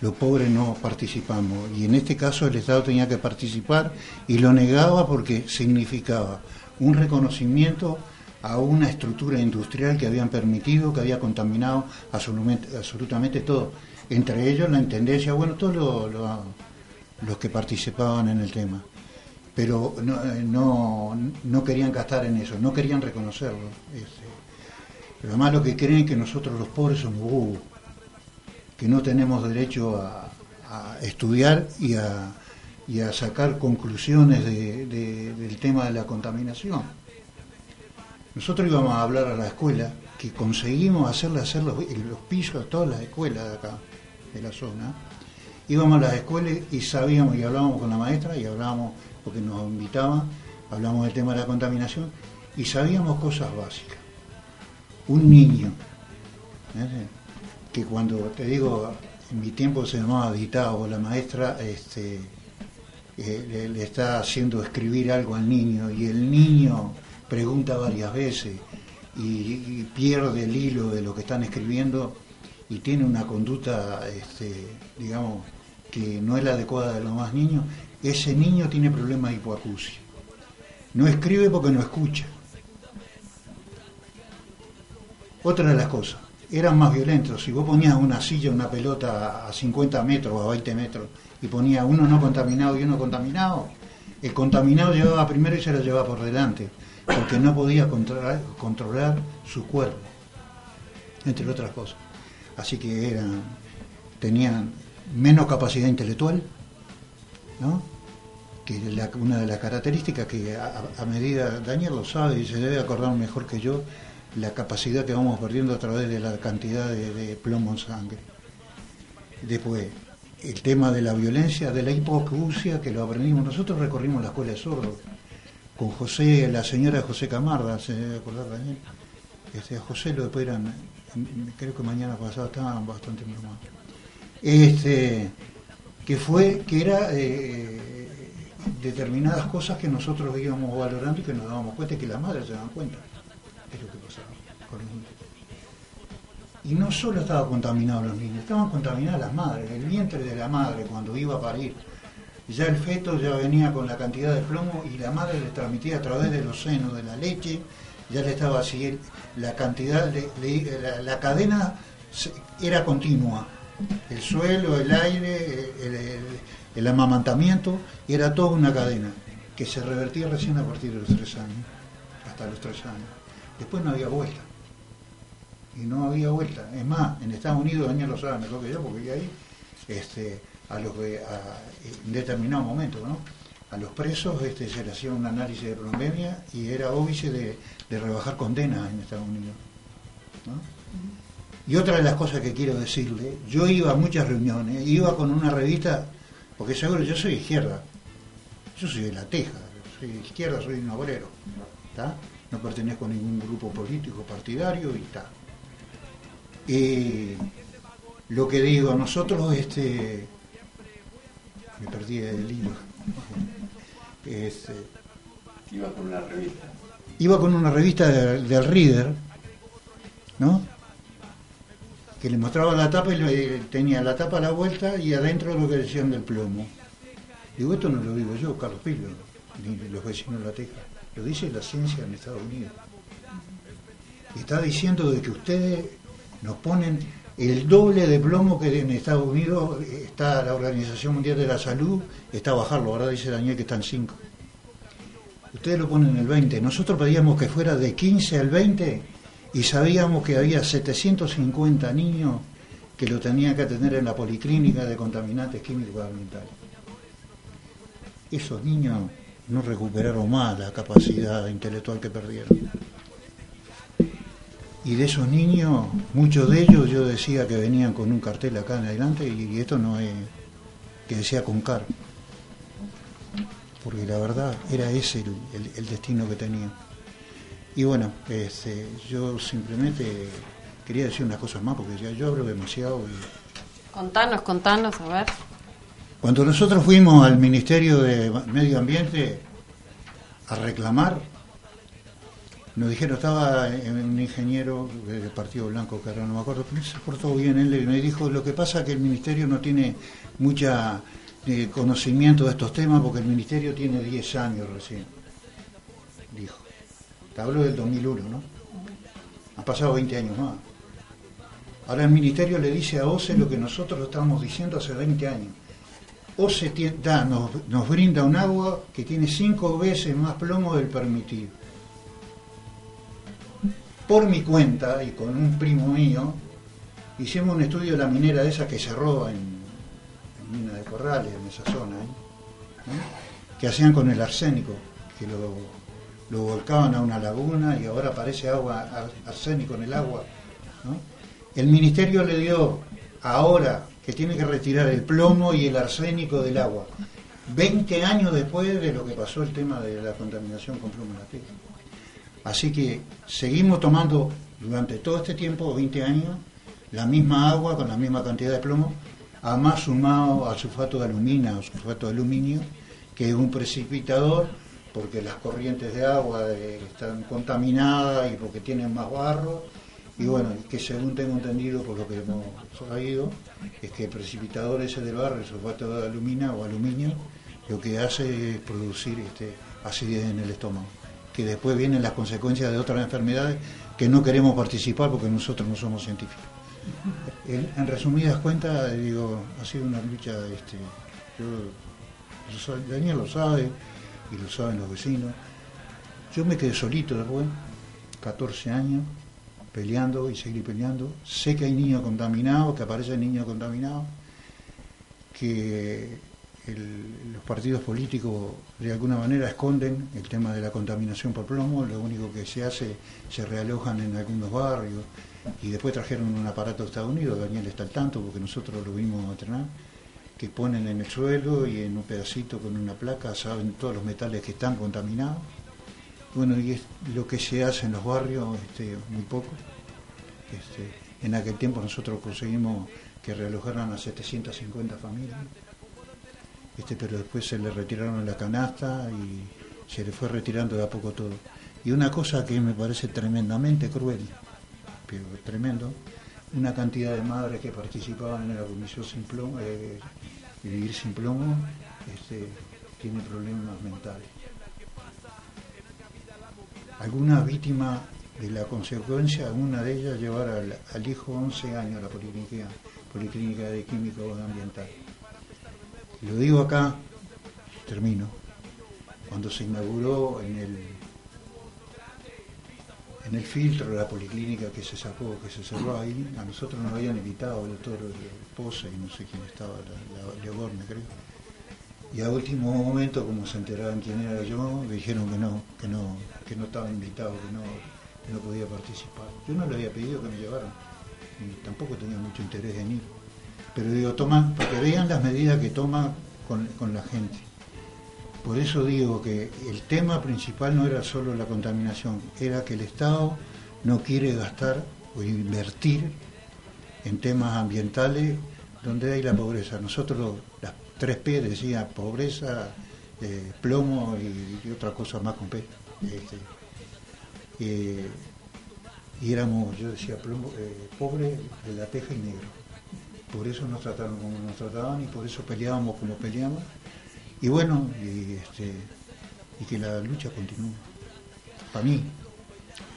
S8: los pobres no participamos. Y en este caso el Estado tenía que participar y lo negaba porque significaba un reconocimiento a una estructura industrial que habían permitido, que había contaminado absolutamente, todo. Entre ellos la Intendencia, bueno, todos lo, lo, los que participaban en el tema pero no, no, no, querían gastar en eso, no querían reconocerlo. Este. Además lo que creen es que nosotros los pobres somos bobos, que no tenemos derecho a, estudiar y a, y a, sacar conclusiones de, de, del tema de la contaminación. Nosotros íbamos a hablar a la escuela, que conseguimos hacerle hacer los, los pisos a todas las escuelas de acá, de la zona. Íbamos a las escuelas y sabíamos y hablábamos con la maestra y hablábamos porque nos invitaban, hablamos del tema de la contaminación y sabíamos cosas básicas. Un niño, ¿eh? que cuando te digo, en mi tiempo se llamaba dictado, la maestra este, eh, le, está haciendo escribir algo al niño y el niño pregunta varias veces y, y, pierde el hilo de lo que están escribiendo y tiene una conducta, este, digamos, que no es la adecuada de los más niños, ese niño tiene problemas de hipoacusia. No escribe porque no escucha. Otra de las cosas, eran más violentos. Si vos ponías una silla, una pelota a 50 metros o a 20 metros y ponías uno no contaminado y uno contaminado, el contaminado llevaba primero y se lo llevaba por delante, porque no podía controlar, su cuerpo, entre otras cosas. Así que tenían menos capacidad intelectual, ¿no? Que la, una de las características que a, a, medida, Daniel lo sabe y se debe acordar mejor que yo, la capacidad que vamos perdiendo a través de la cantidad de, plomo en sangre. Después, el tema de la violencia, de la hipoacusia, que lo aprendimos. Nosotros recorrimos la escuela de sordos con José, la señora José Camarda, se debe acordar Daniel. Este, José lo después eran, creo que mañana pasado estaban bastante normal. Este, que fue, que era eh, determinadas cosas que nosotros íbamos valorando y que nos dábamos cuenta y que las madres se daban cuenta de lo que pasaba con los niños. Y no solo estaban contaminados los niños, estaban contaminadas las madres, el vientre de la madre cuando iba a parir. Ya el feto ya venía con la cantidad de plomo y la madre le transmitía a través de los senos de la leche, ya le estaba así, la cantidad, de, la, la cadena era continua, el suelo, el aire, el, el, amamantamiento, era toda una cadena que se revertía recién a partir de los tres años, hasta los tres años. Después no había vuelta. Y no había vuelta. Es más, en Estados Unidos, Daniel lo sabe mejor que yo, porque ahí, este, a los que, a, en determinado momento, ¿no? A los presos este, se le hacía un análisis de pandemia y era óbice de, de rebajar condenas en Estados Unidos. ¿no? Y otra de las cosas que quiero decirle, yo iba a muchas reuniones, iba con una revista, porque seguro yo soy izquierda, yo soy de la Teja, soy de izquierda, soy un obrero, ¿está? no pertenezco a ningún grupo político, partidario y tal. Eh, lo que digo, nosotros, este, me perdí el hilo.
S7: Este, iba con una revista.
S8: Iba con una revista del, del Reader, ¿no? Que le mostraba la tapa y le, tenía la tapa a la vuelta y adentro lo que decían del plomo. Digo, esto no lo digo yo, Carlos Pilo, ni los vecinos de la Teja. Lo dice la ciencia en Estados Unidos. Está diciendo de que ustedes nos ponen el doble de plomo que en Estados Unidos está la Organización Mundial de la Salud, está a bajarlo, ¿verdad? Dice Daniel que están 5. Ustedes lo ponen el 20. Nosotros pedíamos que fuera de 15 al 20 y sabíamos que había 750 niños que lo tenían que atender en la policlínica de contaminantes químicos ambientales. Esos niños no recuperaron más la capacidad intelectual que perdieron. Y de esos niños, muchos de ellos yo decía que venían con un cartel acá en adelante y, esto no es que decía con car. Porque la verdad era ese el, el, destino que tenía. Y bueno, este, yo simplemente quería decir unas cosas más porque ya yo hablo demasiado. Y...
S4: Contanos, contanos, a ver.
S8: Cuando nosotros fuimos al Ministerio de Medio Ambiente a reclamar nos dijeron, estaba un ingeniero del Partido Blanco, que ahora no me acuerdo, pero se portó bien él y me dijo, lo que pasa es que el Ministerio no tiene mucha eh, conocimiento de estos temas porque el Ministerio tiene 10 años recién. Te hablo del 2001, ¿no? Han pasado 20 años más. Ahora el Ministerio le dice a OCE lo que nosotros estamos diciendo hace 20 años. OCE nos, brinda un agua que tiene 5 veces más plomo del permitido por mi cuenta y con un primo mío, hicimos un estudio de la minera esa que cerró en, en Mina de Corrales, en esa zona, ¿eh? que hacían con el arsénico, que lo, volcaban a una laguna y ahora aparece agua arsénico en el agua. El ministerio le dio ahora que tiene que retirar el plomo y el arsénico del agua, 20 años después de lo que pasó el tema de la contaminación con plomo en. Así que seguimos tomando durante todo este tiempo, 20 años, la misma agua con la misma cantidad de plomo, además sumado al sulfato de aluminio o sulfato de aluminio, que es un precipitador porque las corrientes de agua están contaminadas y porque tienen más barro. Y bueno, que según tengo entendido por lo que hemos sabido, es que el precipitador ese del barro, el sulfato de aluminio o aluminio, lo que hace es producir este, acidez en el estómago que después vienen las consecuencias de otras enfermedades que no queremos participar porque nosotros no somos científicos. En, resumidas cuentas, digo, ha sido una lucha, este, yo, Daniel lo sabe y lo saben los vecinos. Yo me quedé solito después, 14 años, peleando y seguir peleando. Sé que hay niños contaminados, que aparecen niños contaminados, que los partidos políticos de alguna manera esconden el tema de la contaminación por plomo, lo único que se hace, se realojan en algunos barrios y después trajeron un aparato de Estados Unidos, Daniel está al tanto porque nosotros lo vimos a entrenar, que ponen en el suelo y en un pedacito con una placa saben todos los metales que están contaminados. Bueno, y es lo que se hace en los barrios, este, muy poco. Este, en aquel tiempo nosotros conseguimos que realojaran a 750 familias este, pero después se le retiraron la canasta y se le fue retirando de a poco todo. Y una cosa que me parece tremendamente cruel, pero tremendo, una cantidad de madres que participaban en la comisión sin plomo, eh, vivir sin plomo, este, tiene problemas mentales. Alguna víctima de la consecuencia, una de ellas llevar al, hijo 11 años a la policlínica, policlínica de químico ambiental lo digo acá, termino, cuando se inauguró en el, en el filtro de la policlínica que se sacó, que se cerró ahí, a nosotros nos habían invitado el doctor Poza y no sé quién estaba, la, me creo. Y a último momento, como se enteraban quién era yo, me dijeron que no, que no, que no estaba invitado, que no, que no podía participar. Yo no le había pedido que me llevaran, y tampoco tenía mucho interés en ir pero digo, toman, para que vean las medidas que toma con, la gente. Por eso digo que el tema principal no era solo la contaminación, era que el Estado no quiere gastar o invertir en temas ambientales donde hay la pobreza. Nosotros las tres P decía pobreza, eh, plomo y, otra cosa más con P. Este, eh, y éramos, yo decía, plomo, eh, pobre de la teja y negro por eso nos trataron como nos trataban y por eso peleábamos como peleamos. Y bueno, y, este, y que la lucha continúe. Para mí,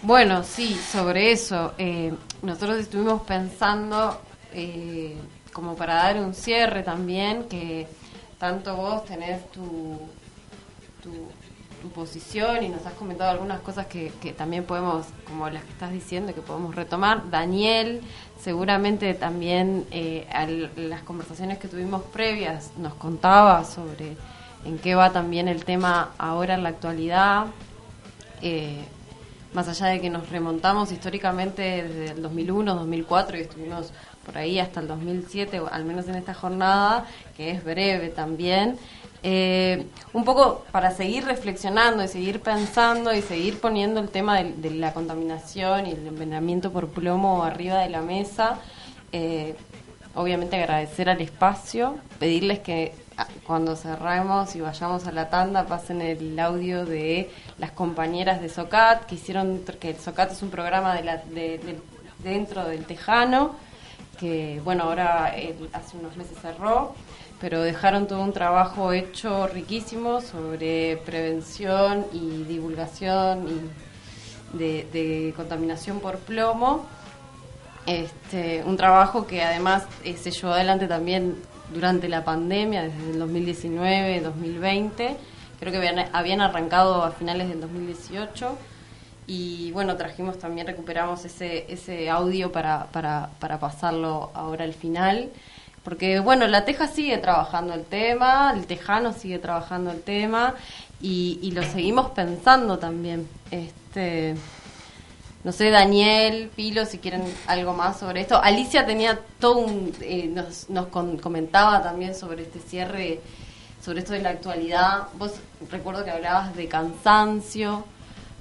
S4: Bueno, sí, sobre eso. Eh, nosotros estuvimos pensando, eh, como para dar un cierre también, que tanto vos tenés tu, tu, posición y nos has comentado algunas cosas que, que también podemos, como las que estás diciendo, que podemos retomar. Daniel, seguramente también eh, al- las conversaciones que tuvimos previas nos contaba sobre en qué va también el tema ahora en la actualidad. Eh, más allá de que nos remontamos históricamente desde el 2001, 2004 y estuvimos por ahí hasta el 2007, o al menos en esta jornada, que es breve también, eh, un poco para seguir reflexionando y seguir pensando y seguir poniendo el tema de, la contaminación y el envenenamiento por plomo arriba de la mesa. eh, obviamente agradecer al espacio, pedirles que cuando cerremos y vayamos a la tanda pasen el audio de las compañeras de SOCAT, que hicieron, que el SOCAT es un programa de la, de- de- dentro del Tejano, que bueno, ahora eh, hace unos meses cerró, pero dejaron todo un trabajo hecho riquísimo sobre prevención y divulgación y de, de contaminación por plomo. Este, un trabajo que además eh, se llevó adelante también durante la pandemia, desde el 2019, 2020. Creo que habían, habían arrancado a finales del 2018. Y bueno, trajimos también, recuperamos ese, ese audio para, para, para pasarlo ahora al final. Porque bueno, la Teja sigue trabajando el tema, el Tejano sigue trabajando el tema y, y lo seguimos pensando también. Este, no sé, Daniel, Pilo, si quieren algo más sobre esto. Alicia tenía todo un. eh, nos nos comentaba también sobre este cierre, sobre esto de la actualidad. Vos recuerdo que hablabas de cansancio.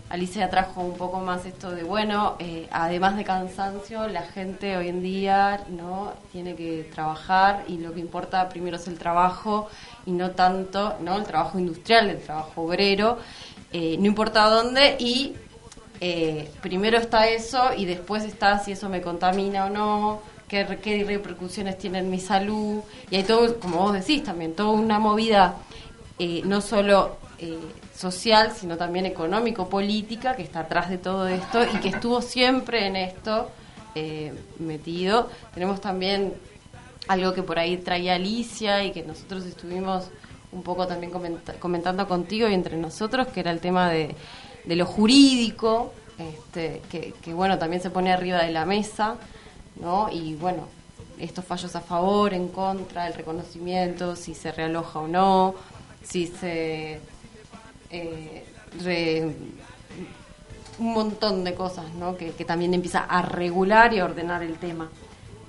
S4: Alicia trajo un poco más esto de, bueno, eh, además de cansancio, la gente hoy en día no tiene que trabajar y lo que importa primero es el trabajo y no tanto, ¿no? El trabajo industrial, el trabajo obrero, eh, no importa dónde y eh, primero está eso y después está si eso me contamina o no, qué, qué repercusiones tiene en mi salud. Y hay todo, como vos decís también, toda una movida eh, no solo eh, social, sino también económico-política que está atrás de todo esto y que estuvo siempre en esto eh, metido. Tenemos también algo que por ahí traía Alicia y que nosotros estuvimos un poco también comenta- comentando contigo y entre nosotros, que era el tema de, de lo jurídico, este, que, que, bueno, también se pone arriba de la mesa, ¿no? Y bueno, estos fallos a favor, en contra, el reconocimiento, si se realoja o no, si se... eh, un montón de cosas, ¿no? Que, que también empieza a regular y a ordenar el tema.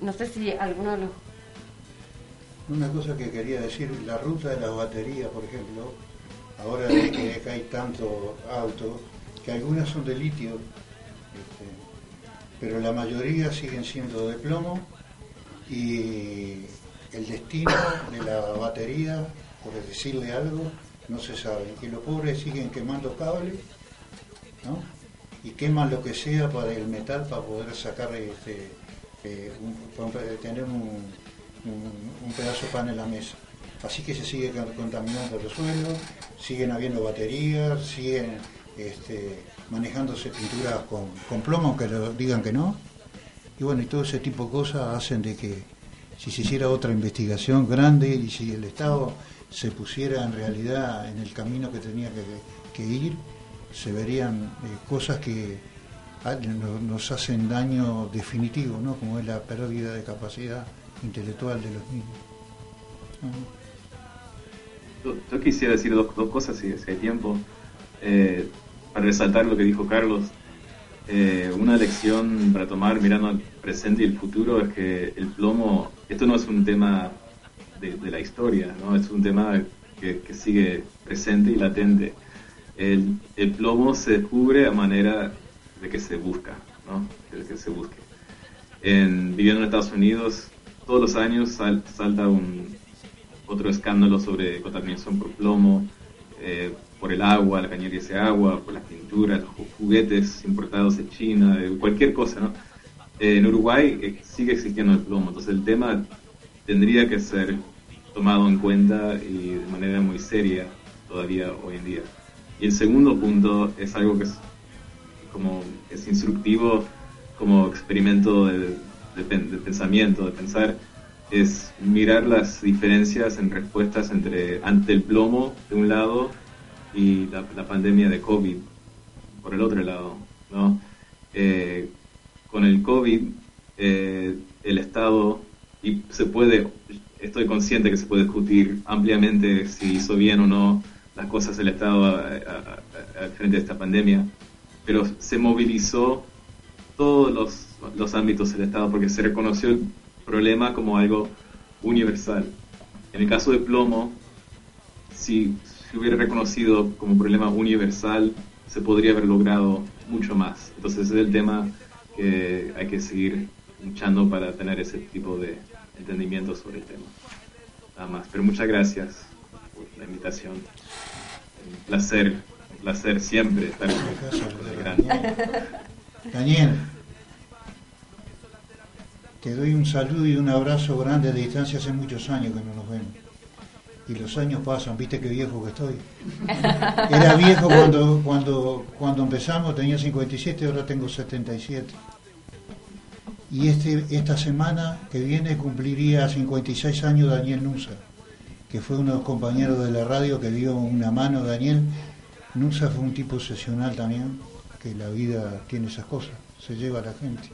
S4: No sé si alguno de los
S8: Una cosa que quería decir, la ruta de las baterías, por ejemplo, ahora que hay tanto auto, que algunas son de litio, este, pero la mayoría siguen siendo de plomo y el destino de la batería, por decirle algo, no se sabe. Que los pobres siguen quemando cables, ¿no? Y queman lo que sea para el metal para poder sacar este, eh, para tener un pedazo de pan en la mesa. Así que se sigue con- contaminando los suelos, siguen habiendo baterías, siguen este, manejándose pinturas con, plomo, aunque lo digan que no. Y bueno, y todo ese tipo de cosas hacen de que si se hiciera otra investigación grande y si el Estado se pusiera en realidad en el camino que tenía que, ir, se verían eh, cosas que no- nos hacen daño definitivo, ¿no? como es la pérdida de capacidad intelectual de los niños.
S11: Yo, quisiera decir dos, dos cosas, si, si hay tiempo, eh, para resaltar lo que dijo Carlos. Eh, una lección para tomar mirando al presente y el futuro es que el plomo, esto no es un tema de, la historia, ¿no? es un tema que, que sigue presente y latente. El, el plomo se descubre a manera de que se busca, ¿no? de que se busque. En, viviendo en Estados Unidos, todos los años sal- salta un, otro escándalo sobre contaminación por plomo, eh, por el agua, la cañería de agua, por las pinturas, los ju- juguetes importados de China, cualquier cosa, ¿no? Eh, en Uruguay eh, sigue existiendo el plomo, entonces el tema tendría que ser tomado en cuenta y de manera muy seria todavía hoy en día. Y el segundo punto es algo que es como es instructivo como experimento de, de de pensamiento, de pensar, es mirar las diferencias en respuestas entre ante el plomo de un lado y la, pandemia de COVID por el otro lado, ¿no? Eh, con el COVID, eh, el Estado, y se puede, estoy consciente que se puede discutir ampliamente si hizo bien o no las cosas el Estado a- frente a esta pandemia, pero se movilizó todos los, los ámbitos del Estado porque se reconoció problema como algo universal. En el caso de plomo, si se hubiera reconocido como problema universal, se podría haber logrado mucho más. Entonces ese es el tema que hay que seguir luchando para tener ese tipo de entendimiento sobre el tema. Nada más. Pero muchas gracias por la invitación. Un placer, un placer siempre estar con.
S8: Daniel, te doy un saludo y un abrazo grande de distancia. Hace muchos años que no nos vemos. Y los años pasan, viste qué viejo que estoy. Era viejo cuando, cuando, cuando empezamos, tenía 57, ahora tengo 77. Y este, esta semana que viene cumpliría 56 años Daniel Nusa, que fue uno de los compañeros de la radio que dio una mano. Daniel Nusa fue un tipo excepcional también, que la vida tiene esas cosas, se lleva a la gente.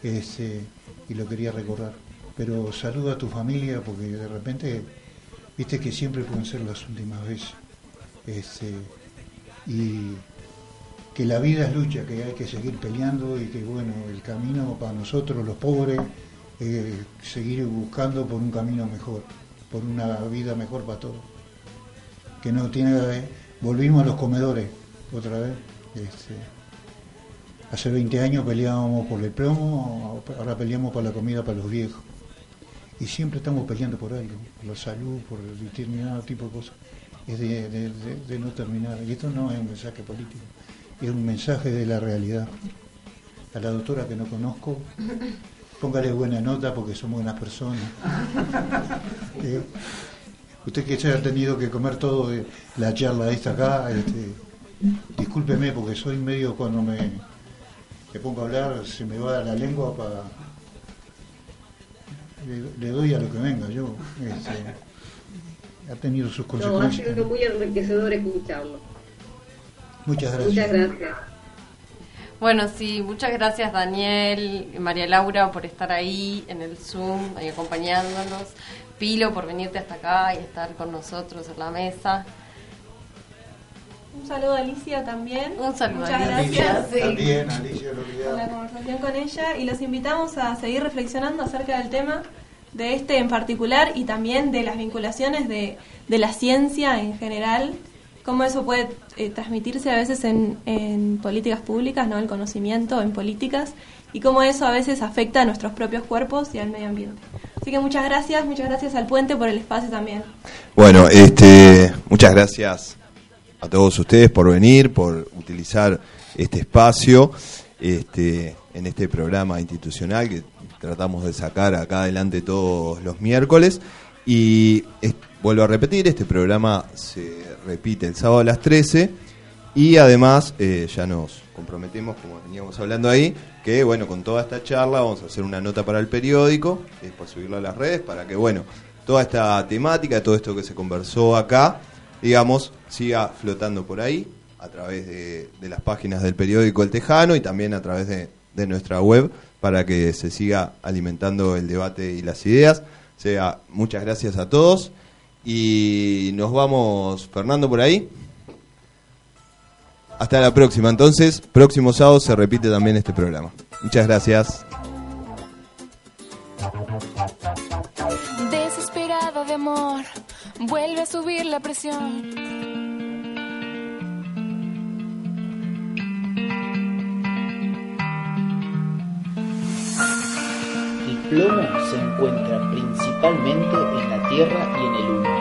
S8: Este, y lo quería recordar. Pero saluda a tu familia porque de repente, viste que siempre pueden ser las últimas veces. Este, y que la vida es lucha, que hay que seguir peleando y que bueno, el camino para nosotros los pobres, eh, seguir buscando por un camino mejor, por una vida mejor para todos. Que no tiene, volvimos a los comedores otra vez. Este, hace 20 años peleábamos por el plomo, ahora peleamos por la comida para los viejos. Y siempre estamos peleando por algo, por la salud, por determinado tipo de cosas. Es de, de- de- de no terminar. Y esto no es un mensaje político, es un mensaje de la realidad. A la doctora que no conozco, póngale buena nota porque son buenas personas. Eh, Usted que se ha tenido que comer todo eh, la charla esta acá, este, discúlpeme porque soy medio cuando me, me pongo a hablar, se me va la lengua para... Le, le doy a lo que venga, yo. este, ha tenido sus
S12: No, ha
S8: consecuencias.
S12: sido muy enriquecedor escucharlo.
S8: Muchas gracias.
S12: Muchas gracias.
S4: Bueno, sí, muchas gracias Daniel, María Laura por estar ahí en el Zoom, ahí acompañándonos, Pilo por venirte hasta acá y estar con nosotros en la mesa.
S5: Un saludo a Alicia también.
S4: Un saludo
S5: Muchas
S4: a Alicia.
S5: gracias
S4: Sí.
S8: También, Alicia, lo
S5: por la conversación con ella y los invitamos a seguir reflexionando acerca del tema de este en particular y también de las vinculaciones de, de la ciencia en general, cómo eso puede eh, transmitirse a veces en, en políticas públicas, no el conocimiento en políticas, y cómo eso a veces afecta a nuestros propios cuerpos y al medio ambiente. Así que muchas gracias, muchas gracias al puente por el espacio también.
S3: Bueno, este, muchas gracias a todos ustedes por venir, por utilizar este espacio este, en este programa institucional que tratamos de sacar acá adelante todos los miércoles. Y es- vuelvo a repetir, este programa se repite el sábado a las 13 y además eh, ya nos comprometemos, como veníamos hablando ahí, que bueno, con toda esta charla vamos a hacer una nota para el periódico, después subirla a las redes, para que bueno, toda esta temática, todo esto que se conversó acá, digamos, siga flotando por ahí, a través de, las páginas del periódico El Tejano y también a través de, de nuestra web, para que se siga alimentando el debate y las ideas. O sea, muchas gracias a todos y nos vamos, Fernando, por ahí. Hasta la próxima. Entonces, próximo sábado se repite también este programa. Muchas gracias.
S13: Vuelve a subir la presión.
S14: El plomo se encuentra principalmente en la tierra y en el humo.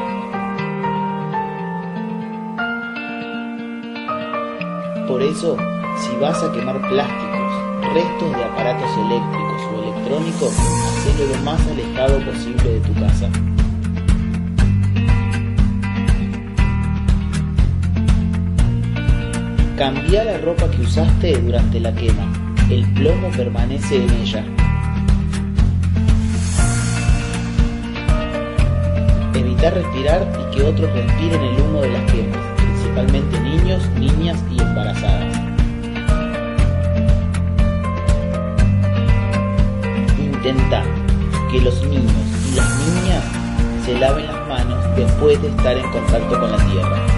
S14: Por eso, si vas a quemar plásticos, restos de aparatos eléctricos o electrónicos, hacelo lo más alejado posible de tu casa. Cambia la ropa que usaste durante la quema. El plomo permanece en ella. Evitar respirar y que otros respiren el humo de las quemas, principalmente niños, niñas y embarazadas. Intenta que los niños y las niñas se laven las manos después de estar en contacto con la tierra.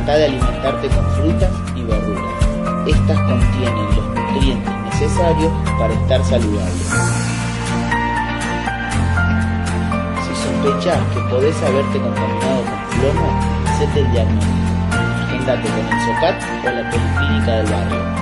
S14: Trata de alimentarte con frutas y verduras. Estas contienen los nutrientes necesarios para estar saludable. Si sospechas que podés haberte contaminado con plomo, hacete el diagnóstico. Agendate con el SOCAT o la Policlínica del barrio.